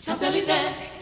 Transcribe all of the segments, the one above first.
Satellite.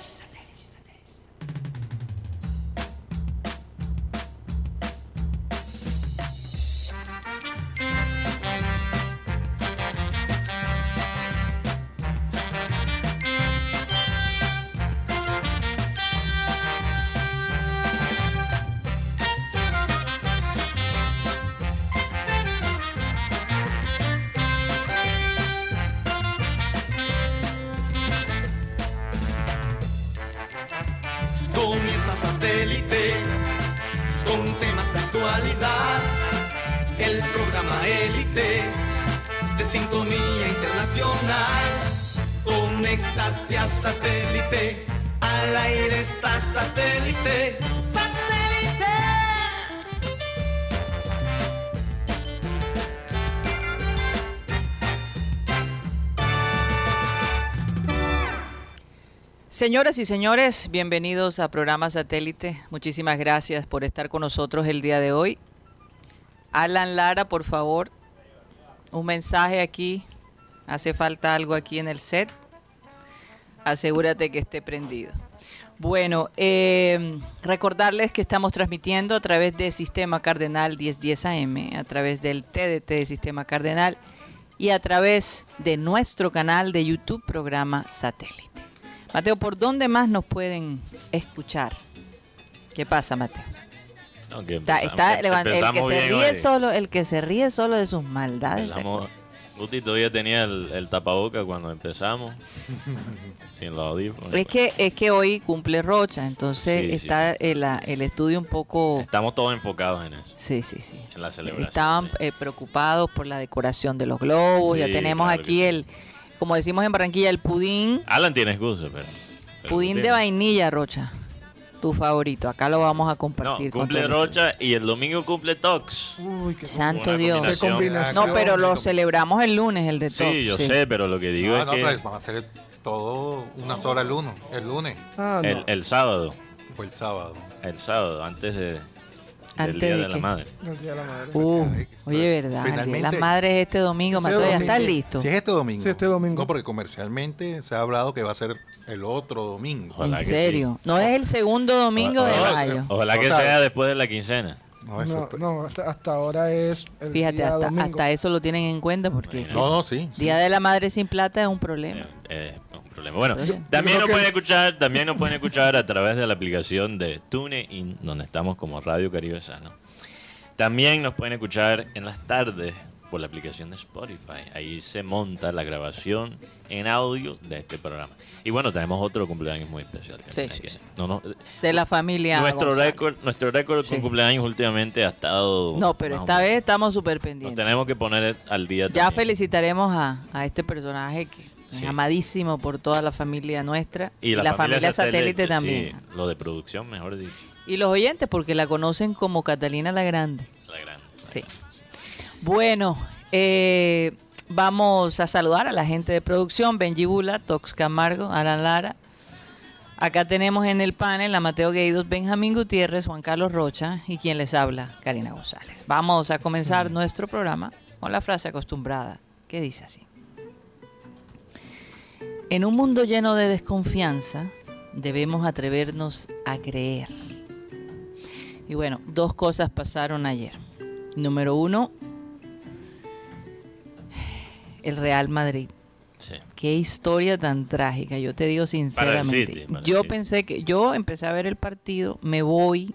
Satélite. Al aire está satélite. ¡Satélite! Señoras y señores, bienvenidos a Programa Satélite. Muchísimas gracias por estar con nosotros el día de hoy. Alan Lara, por favor, un mensaje aquí. Hace falta algo aquí en el set. Asegúrate que esté prendido. Bueno, eh, recordarles que estamos transmitiendo a través de Sistema Cardenal 1010 AM, a través del TDT de Sistema Cardenal y a través de nuestro canal de YouTube, Programa Satélite. Mateo, ¿por dónde más nos pueden escuchar? ¿Qué pasa, Mateo? Está- está el que se ríe hoy. solo, el que se ríe solo de sus maldades. Empezamos- Guti todavía tenía el, el tapaboca cuando empezamos, sin los audífonos. Es que es que hoy cumple Rocha, entonces Sí, sí. está El, el estudio un poco Estamos todos enfocados en eso, Sí, sí, sí. en la celebración. Estaban eh, preocupados por la decoración de los globos. ya Sí, tenemos claro que aquí sí. el, como decimos en Barranquilla, el pudín, Alan tiene excusa, pero... pero pudín de vainilla, Rocha. Tu favorito. Acá lo vamos a No, compartir. con cumple Rocha y el domingo cumple Tox. Uy, qué Santo Una Dios. Qué combinación. combinación. No, pero lo celebramos el lunes, el de todos. Sí, yo sé, pero lo que digo No, es no, que pero van a hacer todo una sola el lunes, el lunes Ah, no. el, el sábado, o el sábado. el sábado, antes de, ¿Antes del Día de de, la? Madre. El día de la madre. Uh, oye, verdad. de finalmente- Las madres este domingo, Este Mateo, ya sí. listo. Si es este domingo. Sí, este domingo. No, porque comercialmente se ha hablado que va a ser el otro domingo. Ojalá en serio. No es el segundo domingo de Ojalá- mayo. Ojalá que O sea, sea después de la quincena. No, No, no, hasta, hasta ahora es el Fíjate, día hasta, domingo. hasta eso lo tienen en cuenta porque no, no, sí. sí. Día de la Madre sin plata es un problema. Eh, eh, problema. Bueno, también nos pueden escuchar, también nos pueden escuchar a través de la aplicación de TuneIn, donde estamos como Radio Caribe Sano. También nos pueden escuchar en las tardes por la aplicación de Spotify. Ahí se monta la grabación en audio de este programa. Y bueno, tenemos otro cumpleaños muy especial. Karina, Sí, sí, que sí. no, no, De la familia. nuestro récord, nuestro récord con cumpleaños últimamente ha estado. No, pero esta vez estamos súper Nos pendientes. tenemos que poner al día. Ya también. felicitaremos a, a este personaje que Sí. es amadísimo por toda la familia nuestra Y la, familia, satélite, también. sí, lo de producción, mejor dicho. Y los oyentes porque la conocen como Catalina la Grande. La grande. Sí. Bueno, eh, vamos a saludar a la gente de producción, Benji Bula, Tox Camargo, Alan Lara. Acá tenemos en el panel a Mateo Gueidos, Benjamín Gutiérrez, Juan Carlos Rocha y quien les habla, Karina González. Vamos a comenzar nuestro programa con la frase acostumbrada que dice así. En un mundo lleno de desconfianza, debemos atrevernos a creer. Y bueno, dos cosas pasaron ayer. Número uno, el Real Madrid. Sí. Qué historia tan trágica, yo te digo sinceramente. City, yo pensé que yo empecé a ver el partido, me voy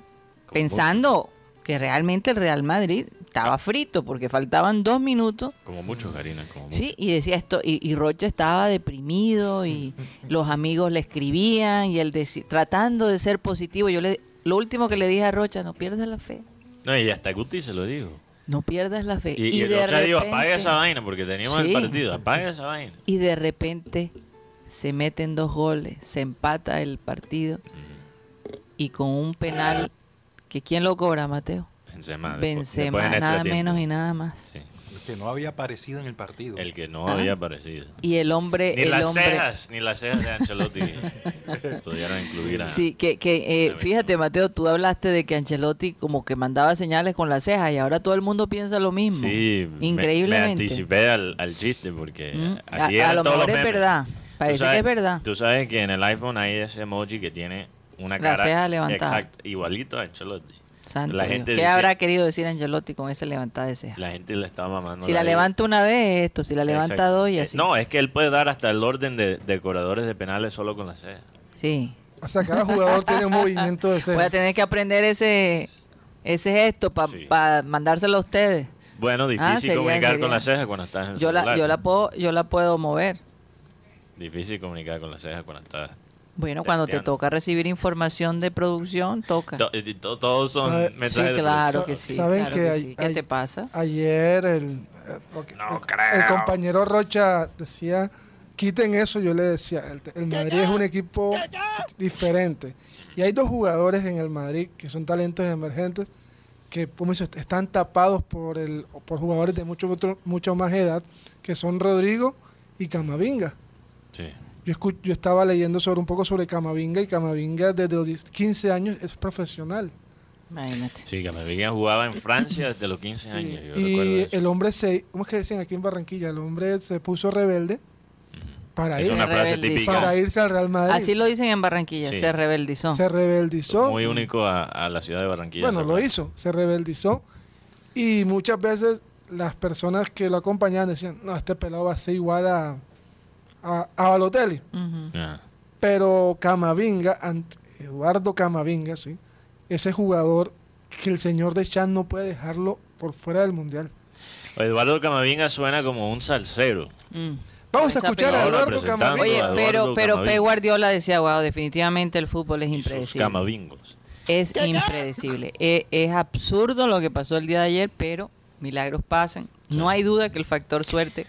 pensando que realmente el Real Madrid estaba frito porque faltaban dos minutos. Como muchos, Karina, como muchos. Sí, y decía esto, y, y Rocha estaba deprimido y los amigos le escribían y él deci- tratando de ser positivo. Yo le, lo último que le dije a Rocha, no pierdas la fe, No, y hasta Guti se lo dijo. no pierdas la fe. Y, y, el de otro dijo, apaga repente- esa vaina porque teníamos Sí. el partido. Apaga esa vaina. y de repente se meten dos goles, se empata el partido y con un penal que quién lo cobra, Mateo. Benzema. Benzema, después en nada tiempo. menos y nada más. Sí, Que no había aparecido en el partido. el que no Ah. había aparecido. Y el hombre, Ni el las hombre, cejas, ni las cejas de Ancelotti pudieron incluir a... Sí, que, que eh, fíjate Mateo, tú hablaste de que Ancelotti como que mandaba señales con las cejas y ahora todo el mundo piensa lo mismo. Sí, me- Increíblemente. Me, anticipé al, al chiste porque Mm. así a, a lo todos mejor los es verdad. Parece sabes- que es verdad. Tú sabes que en el iPhone hay ese emoji que tiene una La cara ceja levantada. Exacto, igualito a Ancelotti. Santo la Dios. gente ¿Qué dice- habrá querido decir Angelotti con esa levantada de ceja? La gente le está mamando. Si la levanta una vez, esto. Si la levanta Exacto. dos y Eh, así. No, es que él puede dar hasta el orden de decoradores de penales solo con la ceja. Sí. O sea, cada jugador tiene un movimiento de Voy a ceja. tener que aprender ese, ese gesto para Sí. mandárselo a ustedes. Bueno, difícil Ah, sería- comunicar sería. con la ceja cuando estás en el Yo la, yo, la puedo, yo la puedo mover. Difícil comunicar con la ceja cuando estás... Bueno, cuando te toca recibir información de producción, toca. To- eh, to- todos son Sabe- Sí, mensajes claro que sí. ¿saben claro que que hay- sí. ¿Qué te pasa? Ayer el, eh, No el- el compañero Rocha decía, quiten eso, yo le decía, el, el Madrid es un equipo diferente. Y hay dos jugadores en el Madrid que son talentos emergentes que como dice, están tapados por el por jugadores de mucho otro- mucho más edad, que son Rodrigo y Camavinga. Sí. Yo, escu- yo estaba leyendo sobre un poco sobre Camavinga y Camavinga desde los 10 15 años es profesional. Imagínate. Sí, veía jugaba en Francia desde los 15 Sí, años. Yo Y eso. el hombre se, ¿cómo es que decían aquí en Barranquilla? El hombre se puso rebelde para, Es ir, una frase típica. para irse al Real Madrid. Así lo dicen en Barranquilla, Sí. se rebeldizó. Se rebeldizó. Muy único a, a la ciudad de Barranquilla. bueno, lo hizo, se rebeldizó. Y muchas veces las personas que lo acompañaban decían, no, este pelado va a ser igual a, a, a Balotelli. Pero Camavinga, Eduardo Camavinga, sí, ese jugador que el señor de Chan no puede dejarlo por fuera del Mundial. Eduardo Camavinga suena como un salsero. Mm. Vamos a escuchar a. Eduardo Camavinga. Oye, pero, pero. Pep Guardiola decía, wow, definitivamente el fútbol es Y sus impredecible. camavingos. Es impredecible. E- es, absurdo lo que pasó el día de ayer, pero milagros pasan. No hay duda que el factor suerte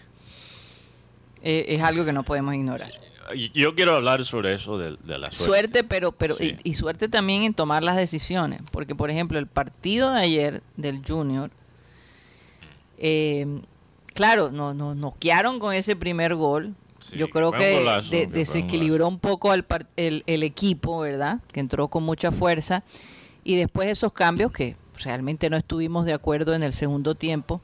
eh, es algo que no podemos ignorar. Yo quiero hablar sobre eso de, de la suerte. Suerte, pero, pero Sí. y, y suerte también en tomar las decisiones. Porque, por ejemplo, el partido de ayer del Junior, eh, claro, nos no, noquearon con ese primer gol. Sí, Yo creo que golazo, de- que fue un desequilibró un poco al el, el equipo, ¿verdad? Que entró con mucha fuerza. Y después esos cambios que realmente no estuvimos de acuerdo en el segundo tiempo.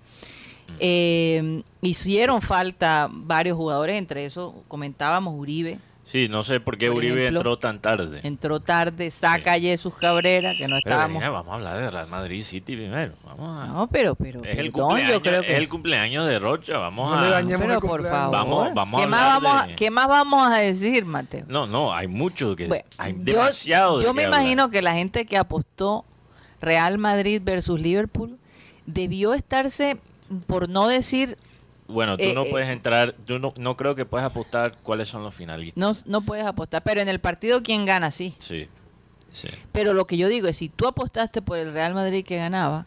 Mm. eh, hicieron falta varios jugadores, entre esos comentábamos Uribe, Sí, no sé por qué Por Uribe ejemplo, entró tan tarde. entró tarde, saca a Jesús Cabrera, que no Pero, estábamos. Regina, vamos a hablar de Real Madrid City primero. Vamos a... No, pero, pero, es, el perdón, cumpleaños, yo creo que. es el cumpleaños de Rocha. Vamos No a... le dañemos pero el por cumpleaños. favor. Vamos- vamos a ¿Qué, más vamos de- a, ¿Qué más vamos a decir, Mateo? No, no, hay mucho que... Bueno, hay yo- demasiado de Yo me hablar. imagino que la gente que apostó Real Madrid versus Liverpool debió estarse, por no decir, Bueno, tú eh, no eh, puedes entrar... Tú no, no creo que puedas apostar cuáles son los finalistas. no, no puedes apostar, pero en el partido quién gana, sí. Sí, sí. Pero lo que yo digo es, si tú apostaste por el Real Madrid que ganaba,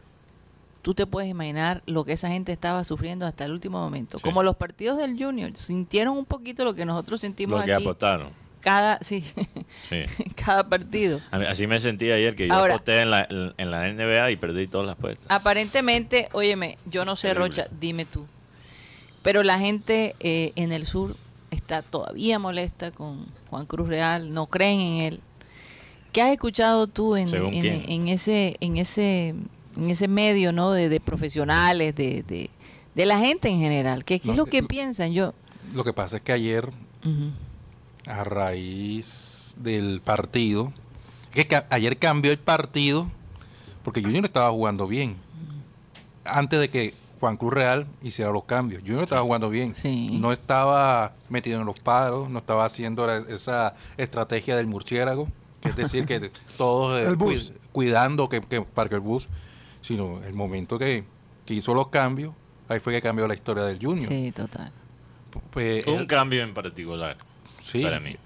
tú te puedes imaginar lo que esa gente estaba sufriendo hasta el último momento. Sí. Como los partidos del Junior, sintieron un poquito lo que nosotros sentimos Lo que aquí apostaron. Cada, sí, Sí. cada partido. Mí- Así me sentí ayer que yo Ahora- aposté en la, en la NBA y perdí todas las apuestas. Aparentemente, óyeme, yo no sé, Terrible. Rocha, dime tú. Pero la gente eh, en el sur está todavía molesta con Juan Cruz Real, no creen en él. ¿Qué has escuchado tú en, ¿Según en- ese en ese en ese medio, no, de, de profesionales, de, de, de la gente en general? ¿Qué, qué es lo que lo- piensan? Yo, Lo que pasa es que ayer. A raíz del partido, que ca- ayer cambió el partido porque Junior estaba jugando bien. Antes de que Juan Cruz Real hiciera los cambios, Junior estaba jugando bien. Sí. No estaba metido en los paros, no estaba haciendo la- esa estrategia del murciélago, que es decir, que todos eh, El bus. cui- cuidando que, que parque el bus, sino el momento que, que hizo los cambios, ahí fue que cambió la historia del Junior. sí, total. Pues, Un él- cambio en particular Sí. para mí.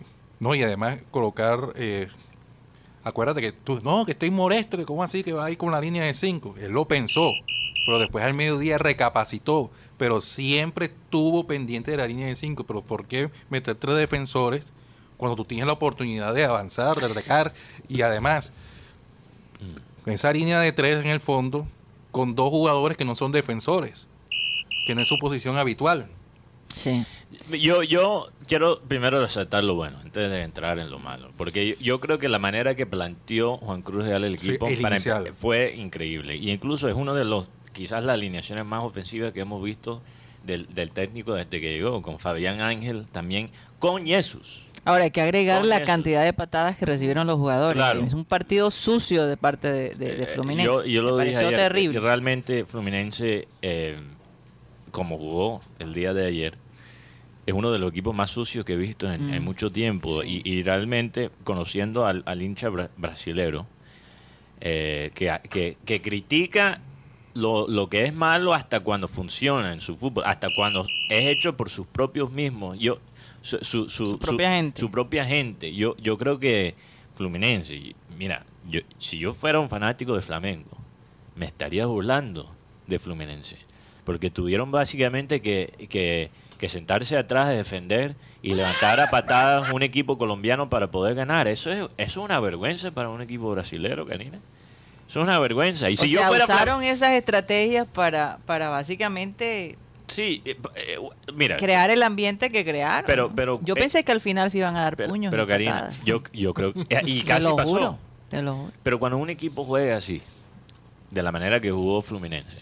No, y además colocar, eh, acuérdate que tú, no, que estoy molesto, que cómo así que va a ir con la línea de 5. Él lo pensó, pero después al mediodía recapacitó, pero siempre estuvo pendiente de la línea de 5. Pero ¿por qué meter tres defensores cuando tú tienes la oportunidad de avanzar, de atacar y además con esa línea de tres en el fondo con dos jugadores que no son defensores, que no es su posición habitual? Sí. Yo, yo quiero primero resaltar lo bueno antes de entrar en lo malo. Porque yo, yo creo que la manera que planteó Juan Cruz Real el Sí, equipo el para inicial. empe- fue increíble. Y incluso es uno de los, quizás las alineaciones más ofensivas que hemos visto del, del técnico desde que llegó, con Fabián Ángel, también con Jesús. Ahora hay que agregar Con la eso. cantidad de patadas que recibieron los jugadores. Claro. Es un partido sucio de parte de, de- de Eh, Fluminense. Yo, yo lo Me dije ayer, terrible. y realmente Fluminense, eh, como jugó el día de ayer, es uno de los equipos más sucios que he visto en, Mm. en mucho tiempo. Y, y realmente, conociendo al, al hincha bra- brasilero, eh, que, que- que critica lo, lo que es malo hasta cuando funciona en su fútbol, hasta cuando es hecho por sus propios mismos. Yo, su, su- su- Su propia gente. su propia gente. Yo, yo creo que Fluminense, mira, yo, si yo fuera un fanático de Flamengo, me estaría burlando de Fluminense. Porque tuvieron básicamente que, que- que sentarse atrás de defender y levantar a patadas un equipo colombiano para poder ganar. Eso es, eso es una vergüenza para un equipo brasilero, Karina. Eso es una vergüenza. Y si o yo sea, fuera usaron esas estrategias para, para básicamente Sí, eh, eh, mira. crear el ambiente que crearon. Pero- pero- Yo eh, pensé que al final se iban a dar Pero, puños. pero Karina, yo, yo creo y Te casi lo pasó. juro, te lo juro. Pero cuando un equipo juega así, de la manera que jugó Fluminense,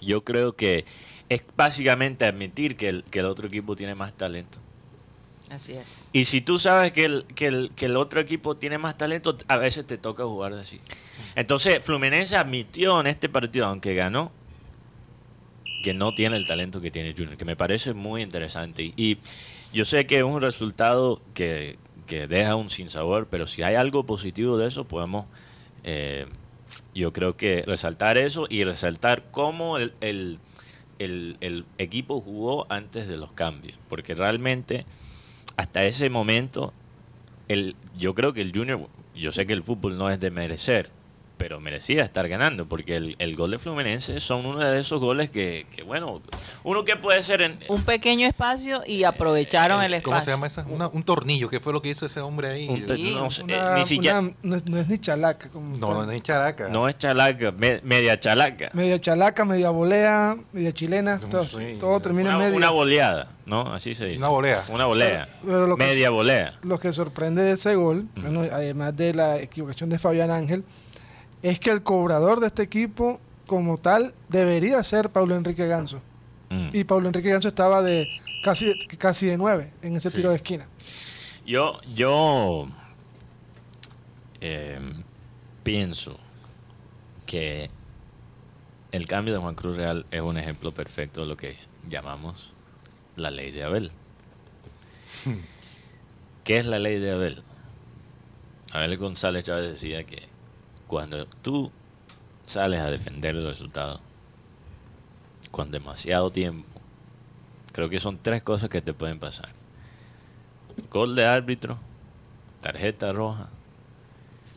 yo creo que es básicamente admitir que el, que el otro equipo tiene más talento. Así es. Y si tú sabes que el, que, el, que el otro equipo tiene más talento, a veces te toca jugar así. Entonces, Fluminense admitió en este partido, aunque ganó, que no tiene el talento que tiene Junior, que me parece muy interesante. Y, yo sé que es un resultado que, que deja un sinsabor, pero si hay algo positivo de eso, podemos, eh, yo creo que resaltar eso y resaltar cómo el, el, el- el equipo jugó antes de los cambios. Porque realmente, hasta ese momento, el, yo creo que el Junior, yo sé que el fútbol no es de merecer, pero merecía estar ganando, porque el, el gol de Fluminense son uno de esos goles que, que, bueno, uno que puede ser en... Un pequeño espacio y aprovecharon el espacio. ¿Cómo se llama esa? Una- un tornillo. ¿Qué fue lo que hizo ese hombre ahí? un te- Sí, no, eh, Una- ni siquiera... una- no, es- no es ni chalaca. Como No, tal. no es characa. No es chalaca, me- media chalaca. Media chalaca, media volea, media chilena. No todo, termina en Una, media. una boleada, ¿no? Así se dice. Una volea. Una volea. Pero lo que- media volea. Lo que sorprende de ese gol, bueno, además de la equivocación de Fabián Ángel, es que el cobrador de este equipo, como tal, debería ser Pablo Enrique Ganso. Mm. Y Pablo Enrique Ganso estaba de casi, casi de nueve en ese Sí. tiro de esquina. Yo, yo eh, pienso que el cambio de Juan Cruz Real es un ejemplo perfecto de lo que llamamos la ley de Abel. ¿Qué es la ley de Abel? Abel González Chávez decía que cuando tú sales a defender el resultado con demasiado tiempo, creo que son tres cosas que te pueden pasar. Gol de árbitro, tarjeta roja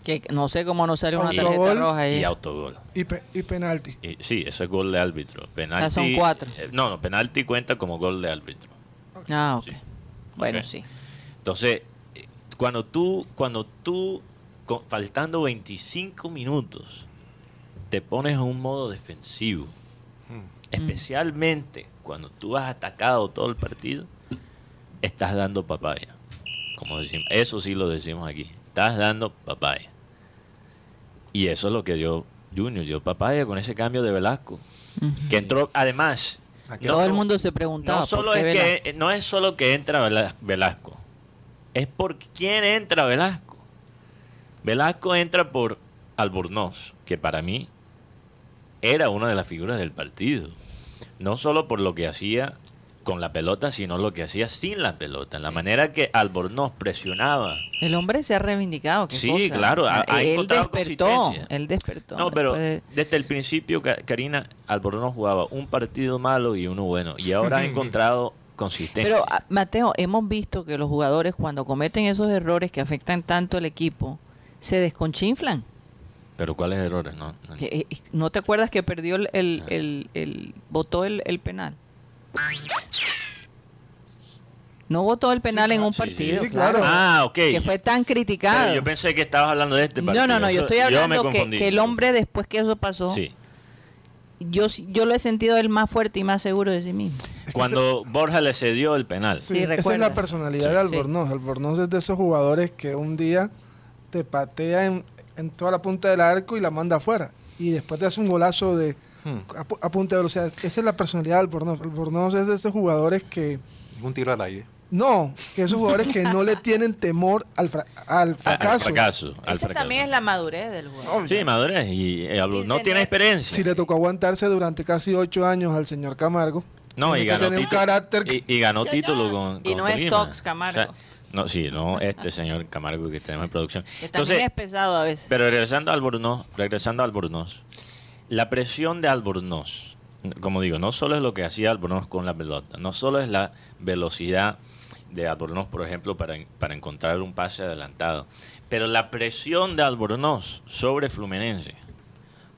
Que no sé cómo no salió una tarjeta roja ahí. y autogol. Y, pe- y penalti. Y, sí, eso es gol de árbitro. Penalti, son cuatro. eh, no, no, penalti cuenta como gol de árbitro. Ah, ok. Sí. Bueno, sí. Entonces, eh, cuando tú, cuando tú, con- faltando 25 minutos, te pones en un modo defensivo, Mm. especialmente cuando tú has atacado todo el partido, estás dando papaya. Como decimos, eso sí lo decimos aquí. Estás dando papaya. Y eso es lo que dio Junior, dio papaya con ese cambio de Velasco. Que entró, además, Todo el mundo se preguntaba. no solo ¿por es que no es solo que entra Vela- Velasco, es por quién entra Velasco. Velasco entra por Albornoz, que para mí era una de las figuras del partido. No solo por lo que hacía con la pelota, sino lo que hacía sin la pelota. En la manera que Albornoz presionaba. El hombre se ha reivindicado. qué Sí, cosa. claro, ha- ha él encontrado despertó. consistencia. Él despertó. No, pero de- desde el principio, Karina, Albornoz jugaba un partido malo y uno bueno. Y ahora ha encontrado consistencia. Pero, ah, Mateo, hemos visto que los jugadores cuando cometen esos errores que afectan tanto al equipo, se desconchinflan. Pero ¿cuáles errores? No, no. Que, eh, ¿No te acuerdas que perdió el, el, el, el- votó el, el penal? No votó el penal en un sí, sí. partido, Sí, claro. Ah, ok. Que fue tan criticado. Pero yo pensé que estabas hablando de este partido. no, no, no, yo Eso- estoy me hablando que, confundí. que el hombre después que eso pasó, Sí. yo, sí- yo lo he sentido él más fuerte y más seguro de sí mismo. Cuando Borja le cedió el penal. Sí, esa es la personalidad de Albornoz. Albornoz es de esos jugadores que un día te patea en, en toda la punta del arco y la manda afuera. y después te hace un golazo de Hmm. a, pu- a punta de velocidad. Esa es la personalidad de Albornoz. Albornoz es de esos jugadores que Un tiro al aire. no, que esos jugadores que no le tienen temor al, fra- al Al fracaso. al Esa fracaso. también es la madurez del jugador. Sí, madurez. Y eh, Y no tener- tiene experiencia. Si le tocó aguantarse durante casi ocho años al señor Camargo, No, y que ganó, título, y, y ganó título con, Y con no es. Tox Camargo. No, sí, no este señor Camargo que tenemos en producción. Que también es pesado a veces. pero regresando a Albornoz, regresando a Albornoz, la presión de Albornoz, como digo, no solo es lo que hacía Albornoz con la pelota, no solo es la velocidad de Albornoz, por ejemplo, para, para encontrar un pase adelantado, pero la presión de Albornoz sobre Fluminense,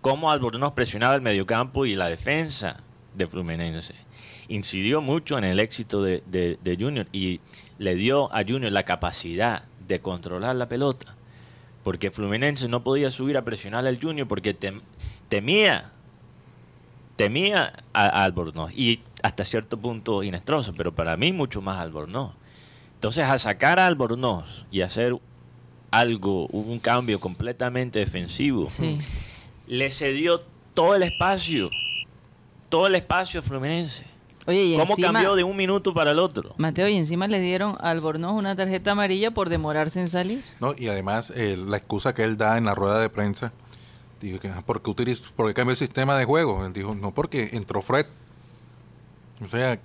cómo Albornoz presionaba el mediocampo y la defensa de Fluminense. Incidió mucho en el éxito de, de- de Junior y le dio a Junior la capacidad de controlar la pelota. Porque Fluminense no podía subir a presionar al Junior porque tem- temía, temía a, a Albornoz. Y hasta cierto punto Inestroso, pero para mí mucho más Albornoz. Entonces, a sacar a Albornoz y hacer algo, un cambio completamente defensivo, Sí. le cedió todo el espacio, todo el espacio a Fluminense. Oye, y ¿Cómo encima, cambió de un minuto para el otro? Mateo, y encima le dieron a Albornoz una tarjeta amarilla por demorarse en salir. ¿no? Y además, eh, la excusa que él da en la rueda de prensa, dijo que, ah, ¿por qué, utiliz- por qué cambió el sistema de juego? Él dijo, no, porque entró Fred. O sea,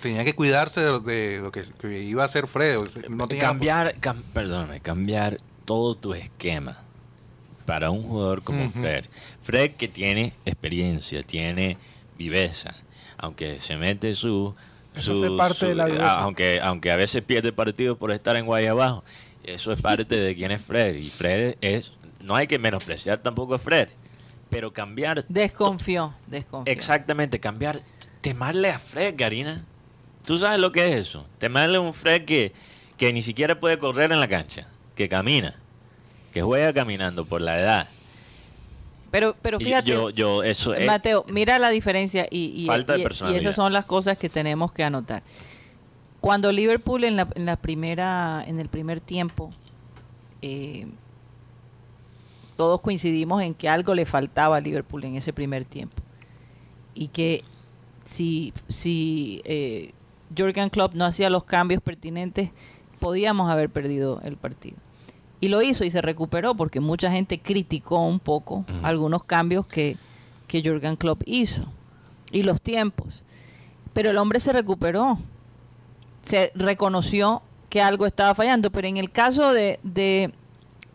tenía que cuidarse de, lo- de lo que, que iba a hacer Fred. o sea, no tenía- cambiar, cam- perdóname, cambiar todo tu esquema para un jugador como. Fred. Fred que tiene experiencia, tiene viveza, aunque se mete su... Eso hace parte de la a- aunque, aunque a veces pierde partidos por estar en Guayabajo, eso es parte de quién es Fred. Y Fred es... No hay que menospreciar tampoco a Fred, pero cambiar... Desconfió, desconfió. Exactamente, cambiar, temarle a Fred, Karina. ¿Tú sabes lo que es eso? Temerle a un Fred que, que ni siquiera puede correr en la cancha, que camina, que juega caminando por la edad. Pero, pero fíjate, yo, yo, eso es... Mateo, mira la diferencia y, y- Falta de y- y personalidad. esas son las cosas que tenemos que anotar. Cuando Liverpool en la, en la primera, en el primer tiempo, eh, todos coincidimos en que algo le faltaba a Liverpool en ese primer tiempo y que si, si eh, Jurgen Klopp no hacía los cambios pertinentes, podíamos haber perdido el partido. Y lo hizo y se recuperó porque mucha gente criticó un poco algunos cambios que, que Jurgen Klopp hizo y los tiempos. Pero el hombre se recuperó, se reconoció que algo estaba fallando. Pero en el caso de, de,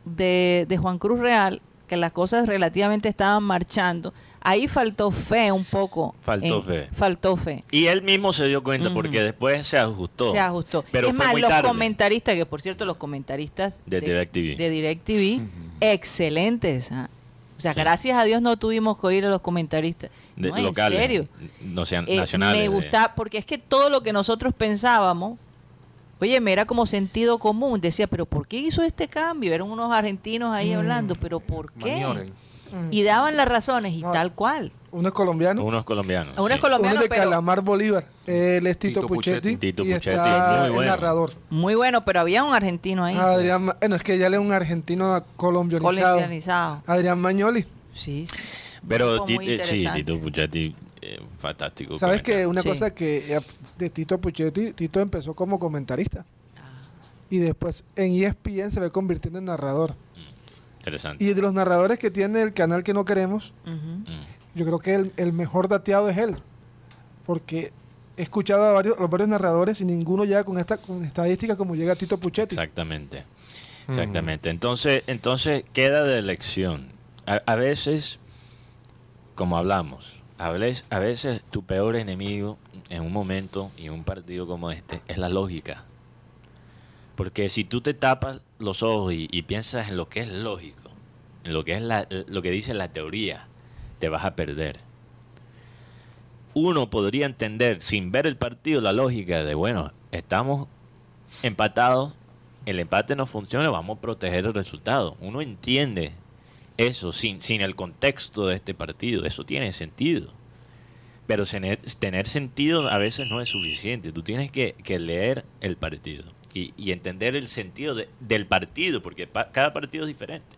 de, de Juan Cruz Real, que las cosas relativamente estaban marchando, ahí faltó fe un poco. Faltó en- fe. Faltó fe. Y él mismo se dio cuenta porque después se ajustó. Se ajustó. Pero es fue más, muy los tarde. comentaristas, que por cierto, los comentaristas De DirecTV. de DirecTV, excelentes. ¿ah? O sea, Sí. gracias a Dios no tuvimos que oír a los comentaristas. De- no, en locales, serio. No sean Eh, nacionales. me de- gusta, porque es que todo lo que nosotros pensábamos, oye, me era como sentido común. Decía, pero ¿por qué hizo este cambio? Eran unos argentinos ahí Mm. hablando, pero ¿por qué? Maniobra. Y daban las razones y No. tal cual. Uno es colombiano, Unos colombianos. Uno es sí. colombiano, uno es de pero Calamar Bolívar, él es Tito, Tito Puchetti, Puchetti. Tito y Puchetti, está muy el bueno. narrador. muy bueno, pero había un argentino ahí. Adrián, Ma- bueno, es que ya le es un argentino colombianizado. colombianizado. Adrián Mañoli. Sí, sí. Pero Un tipo muy Ti- eh, sí. Tito Puchetti, eh, fantástico. ¿Sabes que una Sí. cosa que de Tito Puchetti, Tito empezó como comentarista y después en ESPN se ve convirtiendo en narrador. Interesante. Y de los narradores que tiene el canal que no queremos. Mm. yo creo que el, el mejor dateado es él. Porque he escuchado a varios, a los varios narradores y ninguno llega con esta con estadística como llega Tito Puchetti. Exactamente. Exactamente. Entonces, entonces queda de elección. A, a veces, como hablamos, a veces, a veces tu peor enemigo en un momento y en un partido como este es la lógica. Porque si tú te tapas los ojos y, y piensas en lo que es lógico, en lo que es la- lo que dice la teoría, te vas a perder. Uno podría entender sin ver el partido la lógica de, bueno, estamos empatados, el empate no funciona, vamos a proteger el resultado. Uno entiende eso sin, sin el contexto de este partido, eso tiene sentido. Pero tener, sentido a veces no es suficiente, tú tienes que, que leer el partido y, y entender el sentido de- del partido, porque cada partido es diferente.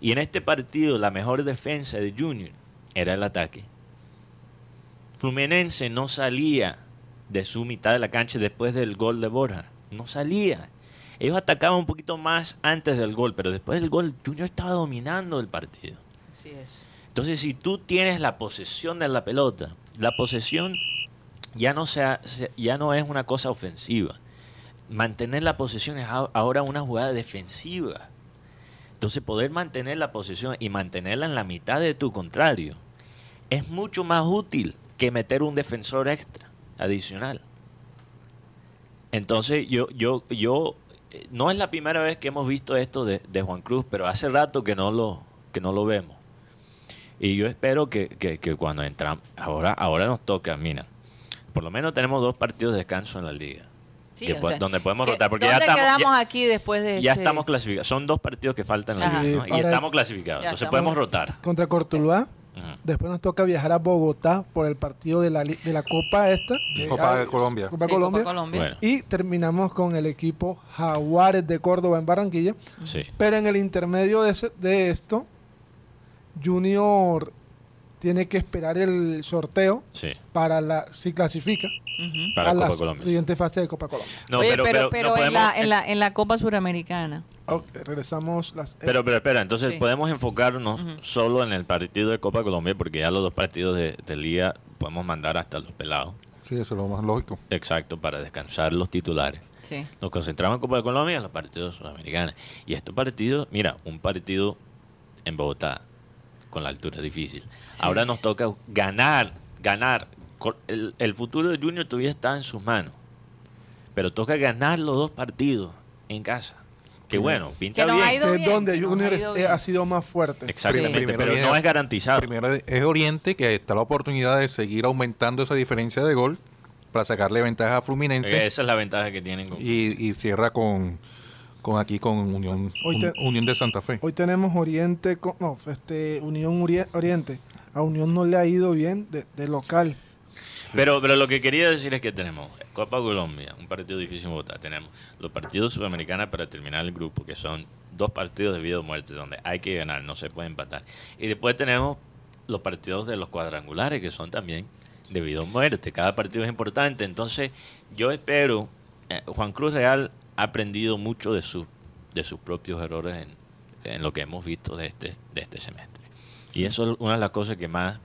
Y en este partido la mejor defensa de Junior era el ataque. Fluminense no salía de su mitad de la cancha después del gol de Borja. No salía. Ellos atacaban un poquito más antes del gol, pero después del gol Junior estaba dominando el partido. Así es. Entonces, si tú tienes la posesión de la pelota, la posesión ya no, sea, se- ya no es una cosa ofensiva. Mantener la posesión es ahora una jugada defensiva. Entonces, poder mantener la posesión y mantenerla en la mitad de tu contrario es mucho más útil que meter un defensor extra adicional. Entonces, yo, yo, yo, no es la primera vez que hemos visto esto de, de Juan Cruz, pero hace rato que no lo, que no lo vemos. Y yo espero que, que- que cuando entramos, ahora, ahora nos toca, mira, por lo menos tenemos dos partidos de descanso en la liga. Sí, que o po- sea, donde podemos ¿qué- rotar, porque ya ¿dónde estamos, quedamos ya, aquí después de ya este- estamos clasificados. Son dos partidos que faltan en la Ajá. liga, ¿no? Sí, y estamos es- clasificados. Entonces estamos- podemos rotar. Contra Cortuluá. Después nos toca viajar a Bogotá por el partido de la, de la Copa esta. Copa de Colombia. Copa Sí, Colombia. Copa Colombia. Bueno, Y terminamos con el equipo Jaguares de Córdoba en Barranquilla. sí. Pero en el intermedio de, ese- de esto, Junior tiene que esperar el sorteo Sí, para la si clasifica Ujú. para a Copa la Colombia. siguiente fase de Copa Colombia. No, Oye, pero, pero, no en, podemos, la, en, la, en la Copa Suramericana. Ok, regresamos las Pero, pero espera, entonces Sí. podemos enfocarnos solo en el partido de Copa Colombia, porque ya los dos partidos de, de Liga podemos mandar hasta los pelados. Sí, eso es lo más lógico. Exacto, para descansar los titulares. Sí. Nos concentramos en Copa de Colombia y en los partidos sudamericanos. Y estos partidos, mira, un partido en Bogotá, con la altura difícil. Ahora nos toca ganar, ganar. El, el futuro de Junior todavía está en sus manos. Pero toca ganar los dos partidos en casa. Que bueno, pinta Que bien. es bien, donde Junior ha es- sido más fuerte. Exactamente, pero no es garantizado. Primero es Oriente, que está la oportunidad de seguir aumentando esa diferencia de gol para sacarle ventaja a Fluminense. Esa es la ventaja que tienen con Y, y cierra con, con aquí con Unión, Hoy te- Un- Unión de Santa Fe. Hoy tenemos Oriente, con- no, este Unión Oriente. A Unión no le ha ido bien de, de local. Pero, pero lo que quería decir es que tenemos Copa Colombia, un partido difícil en Bogotá. Tenemos los partidos sudamericanos para terminar el grupo, que son dos partidos de vida o muerte, donde hay que ganar, no se puede empatar. Y después tenemos los partidos de los cuadrangulares, que son también de vida o muerte. Cada partido es importante. Entonces, yo espero, eh, Juan Cruz Real ha aprendido mucho de, su, de sus propios errores en, en lo que hemos visto de este, de este semestre. Y eso es una de las cosas que más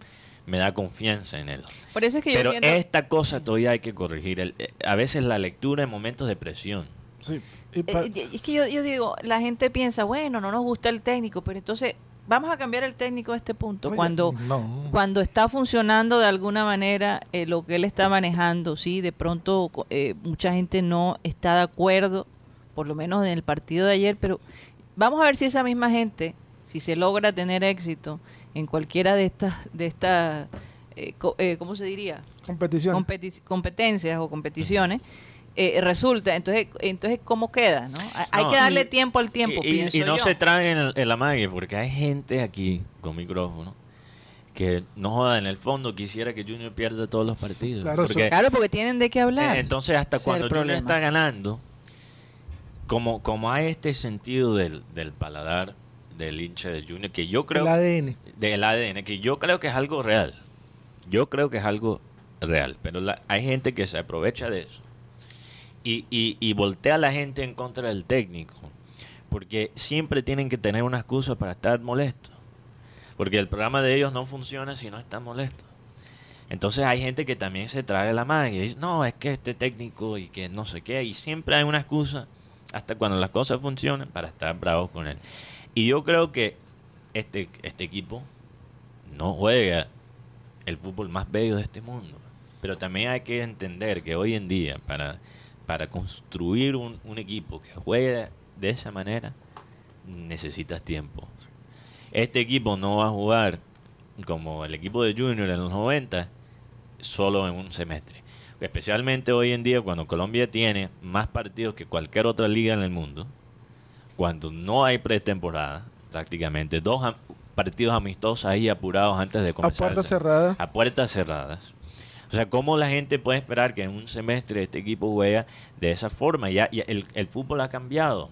me da confianza en él. Por eso es que yo Pero entiendo- esta cosa todavía hay que corregir. El- eh, a veces la lectura en momentos de presión. Sí. Y Eh, eh, es que yo, yo digo, la gente piensa, bueno, no nos gusta el técnico, pero entonces vamos a cambiar el técnico a este punto. Oye, cuando, No. cuando está funcionando de alguna manera eh, lo que él está manejando, sí, de pronto eh, mucha gente no está de acuerdo, por lo menos en el partido de ayer, pero vamos a ver si esa misma gente, si se logra tener éxito en cualquiera de estas, de estas, eh, co- eh, ¿cómo se diría? competición. competi- competencias o competiciones, eh, resulta, entonces, entonces ¿cómo queda? ¿no? Hay- No, que darle y- tiempo al tiempo, y, y- pienso y no yo. se traen el, el amague, porque hay gente aquí con micrófono que no joda, en el fondo quisiera que Junior pierda todos los partidos. Claro, porque, Claro, porque tienen de qué hablar. eh, entonces, hasta Ese es cuando el Junior está ganando, como, como hay este sentido del, del paladar del hincha de Junior, que yo creo el ADN. del ADN, que yo creo que es algo real. Yo creo que es algo real, pero la- hay gente que se aprovecha de eso y, y, y voltea a la gente en contra del técnico, porque siempre tienen que tener una excusa para estar molestos, porque el programa de ellos no funciona si no están molestos. Entonces hay gente que también se trae la mano y dice, no, es que este técnico y que no sé qué, y siempre hay una excusa hasta cuando las cosas funcionan para estar bravos con él. Y yo creo que este, este equipo no juega el fútbol más bello de este mundo. Pero también hay que entender que hoy en día, para, para construir un, un equipo que juegue de esa manera, necesitas tiempo. Este equipo no va a jugar como el equipo de Junior en los 90, solo en un semestre. Especialmente hoy en día, cuando Colombia tiene más partidos que cualquier otra liga en el mundo, cuando no hay pretemporada, prácticamente dos am- partidos amistosos ahí apurados antes de A comenzar. puerta el se- cerrada. a puertas cerradas. O sea, ¿cómo la gente puede esperar que en un semestre este equipo juega de esa forma? Ya, ya el, el fútbol ha cambiado.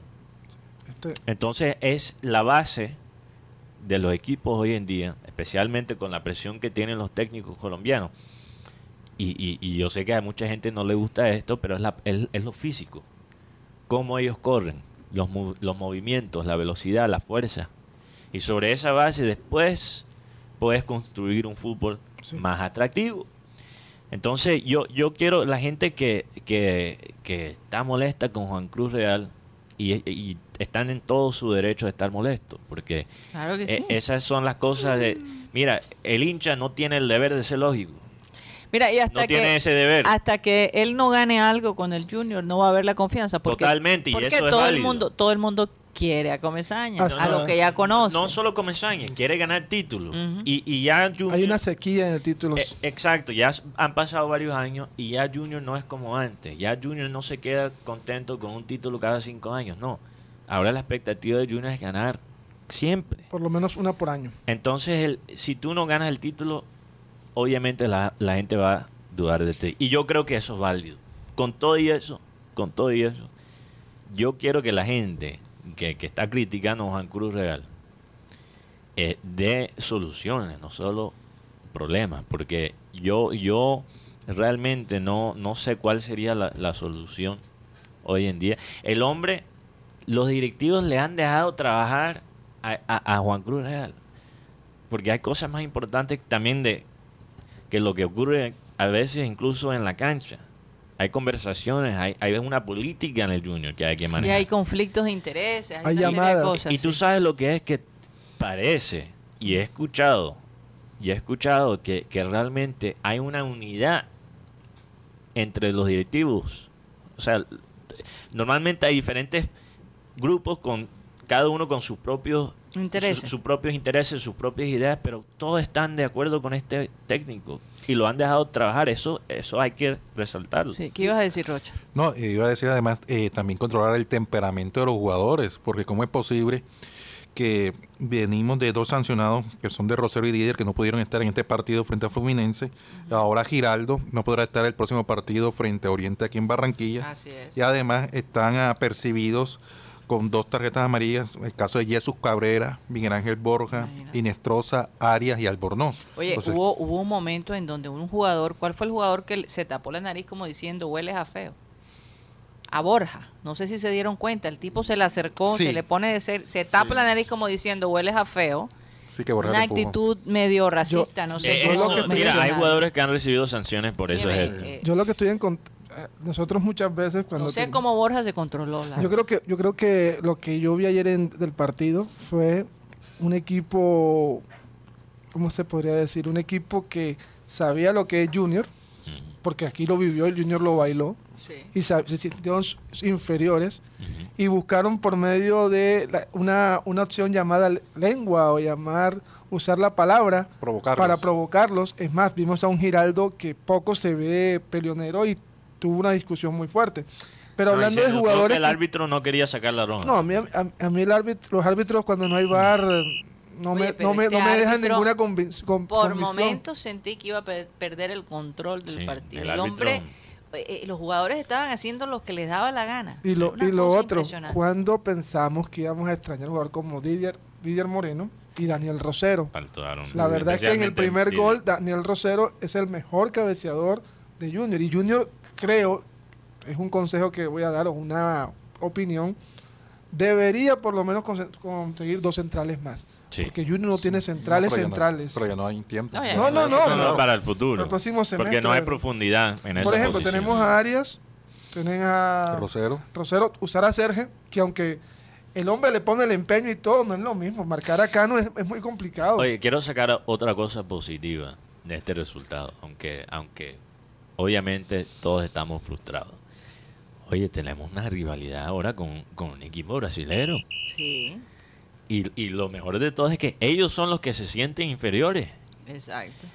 Este, Entonces es la base de los equipos hoy en día, especialmente con la presión que tienen los técnicos colombianos, y, y- y yo sé que a mucha gente no le gusta esto, pero es, la, es, es lo físico. Cómo ellos corren, los, mo- los movimientos, la velocidad, la fuerza. Y sobre esa base después puedes construir un fútbol Sí. más atractivo. Entonces yo, yo quiero la gente que, que, que está molesta con Juan Cruz Real y, y están en todo su derecho de estar molestos, porque Claro que sí. esas son las cosas de... Mira, el hincha no tiene el deber de ser lógico. Mira, y hasta No que, tiene ese deber. hasta que él no gane algo con el Junior, no va a haber la confianza. Porque, Totalmente, y porque eso es todo el válido. mundo, todo el mundo quiere a Comesaña, Hasta- a lo que ya conoce. No solo Comesaña, quiere ganar títulos. Y, y ya Junior... Hay una sequía en el título. Eh, exacto, ya han pasado varios años y ya Junior no es como antes. Ya Junior no se queda contento con un título cada cinco años, no. Ahora la expectativa de Junior es ganar siempre. por lo menos una por año. Entonces, el, si tú no ganas el título, obviamente la, la gente va a dudar de ti. Y yo creo que eso es válido. Con todo y eso, con todo y eso, yo quiero que la gente que, que está criticando Juan Cruz Real eh, dé soluciones, no solo problemas. Porque yo, yo realmente no, no sé cuál sería la, la solución hoy en día. El hombre, los directivos le han dejado trabajar a- a Juan Cruz Real. Porque hay cosas más importantes también de que lo que ocurre a veces incluso en la cancha. Hay conversaciones, hay, hay una política en el Junior que hay que Y manejar. hay conflictos de intereses, hay, llamadas. cosas, Y tú sí. sabes lo que es que parece, y he escuchado, y he escuchado que, que realmente hay una unidad entre los directivos. O sea, normalmente hay diferentes grupos con cada uno con sus propios Intereses. sus- sus propios intereses, sus propias ideas, pero todos están de acuerdo con este técnico y lo han dejado trabajar. Eso, eso hay que resaltarlo. Sí, ¿Qué ibas a decir, Rocha? No, eh, iba a decir además eh, también controlar el temperamento de los jugadores, porque cómo es posible que venimos de dos sancionados que son de Rosero y Didier que no pudieron estar en este partido frente a Fluminense. Ahora Giraldo no podrá estar el próximo partido frente a Oriente aquí en Barranquilla. Así es. Y además están apercibidos con dos tarjetas amarillas, el caso de Jesús Cabrera, Miguel Ángel Borja, Imagínate. Inestrosa, Arias y Albornoz. Oye, Entonces, hubo, hubo un momento en donde un jugador, ¿cuál fue el jugador que se tapó la nariz como diciendo hueles a feo? A Borja, no sé si se dieron cuenta, el tipo se le acercó, Sí. se le pone de ser, se tapa Sí. la nariz como diciendo hueles a feo, sí que Borja una actitud medio racista, no sé. Eh, eso, mira, hay jugadores que han recibido sanciones por Sí, eso. es esto. eh, Yo lo que estoy en cont- eh, nosotros muchas veces cuando no sé ten- cómo Borja se controló. la yo creo que yo creo que lo que yo vi ayer en- del partido fue un equipo ¿cómo se podría decir? Un equipo que sabía lo que es Junior, porque aquí lo vivió, el Junior lo bailó Sí. y sa- se sintieron inferiores ujú. y buscaron por medio de la- una, una opción llamada lengua o llamar, usar la palabra Provocarlos. para provocarlos. Es más, vimos a un Giraldo que poco se ve peleonero y tuvo una discusión muy fuerte. Pero No, hablando de jugadores... que El árbitro no quería sacar la roja. no, a mí, a, a mí el árbitro, los árbitros cuando no hay bar no, Oye, me, pero no, me, no me dejan ninguna convin- con- Por convicción. momentos sentí que iba a per- perder el control del Sí, partido. el hombre, eh, eh, los jugadores estaban haciendo lo que les daba la gana. Y lo, y lo otro, cuando pensamos que íbamos a extrañar un jugador como Didier, Didier Moreno y Daniel Rosero. Faltaron. La verdad es que en el primer Didier. gol, Daniel Rosero es el mejor cabeceador de Junior. Y Junior, creo, es un consejo que voy a dar o una opinión, debería por lo menos conse- conseguir dos centrales más. Sí. Porque Junior no tiene centrales No, pero ya no- centrales. pero ya no hay tiempo. No, No, no, no, No, no. para el futuro. El próximo porque semestre, no hay profundidad en esa Por ejemplo, posición. tenemos a Arias, tienen a Rosero. Rosero, usar a Serge, que aunque el hombre le pone el empeño y todo, no es lo mismo. Marcar a Cano es, es muy complicado. Oye, quiero sacar otra cosa positiva de este resultado, aunque, aunque obviamente todos estamos frustrados. Oye, tenemos una rivalidad ahora con, con un equipo brasilero. Sí, Y, y lo mejor de todo es que ellos son los que se sienten inferiores. exacto.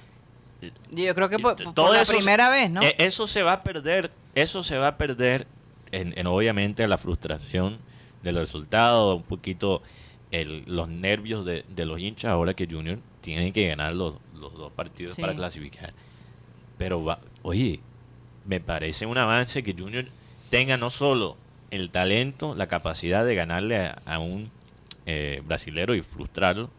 Yo creo que por, Y por todo la eso primera vez, ¿no? Eh, Eso se va a perder, eso se va a perder en, en obviamente la frustración del resultado, un poquito el- los nervios de, de los hinchas ahora que Junior tienen que ganar los, los dos partidos Sí. para clasificar. Pero, va, oye, me parece un avance que Junior tenga no solo el talento, la capacidad de ganarle a, a un eh, brasilero y frustrarlo,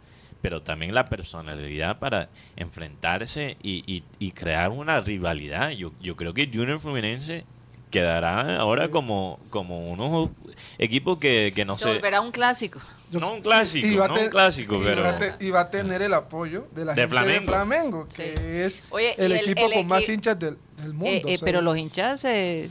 pero también la personalidad para enfrentarse y, y- y crear una rivalidad. Yo, yo creo que Junior Fluminense quedará ahora como, como unos equipos que, que no Se sé. volverá un clásico. Yo- No un clásico, y va a no te- un clásico, y pero- va a te- y va a tener el apoyo de la De gente Flamengo. de Flamengo, que Sí. es Oye, el equipo el con más hinchas del, del mundo. Eh, eh, o sea, pero los hinchas eh,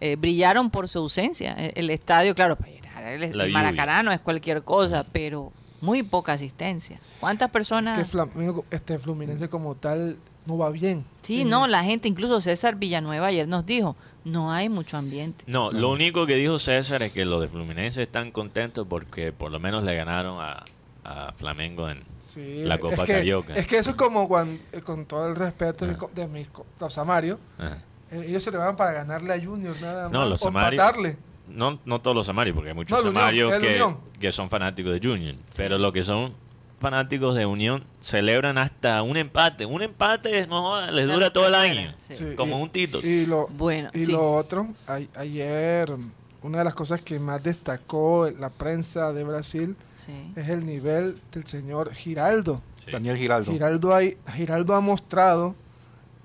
eh, brillaron por su ausencia. Eh, El estadio, claro, llenar el. Maracaná no es cualquier cosa, pero muy poca asistencia. ¿Cuántas personas? que Flamengo, este Fluminense como tal, no va bien. Sí, Y no, la gente, incluso César Villanueva ayer nos dijo, no hay mucho ambiente. No, lo único que dijo César es que los de Fluminense están contentos porque por lo menos le ganaron a, a Flamengo en Sí, la es Copa que- Carioca. Es que eso es como cuando, eh, con todo el respeto de Ah. mis de los Samario, Ajá. eh, ellos se le van para ganarle a Junior nada más. No, los o empatarle. No, no todos los Samarios, porque hay muchos No, Unión, que, que son fanáticos de Junior. Pero los que son fanáticos de Unión celebran hasta un empate. Un empate no les dura todo el año. mueres, sí. Sí, Como y- un tito. Y lo, Bueno, y sí. lo otro, a- ayer, una de las cosas que más destacó la prensa de Brasil Sí. es el nivel del señor Giraldo. Sí. Daniel Giraldo. Giraldo, hay- Giraldo ha mostrado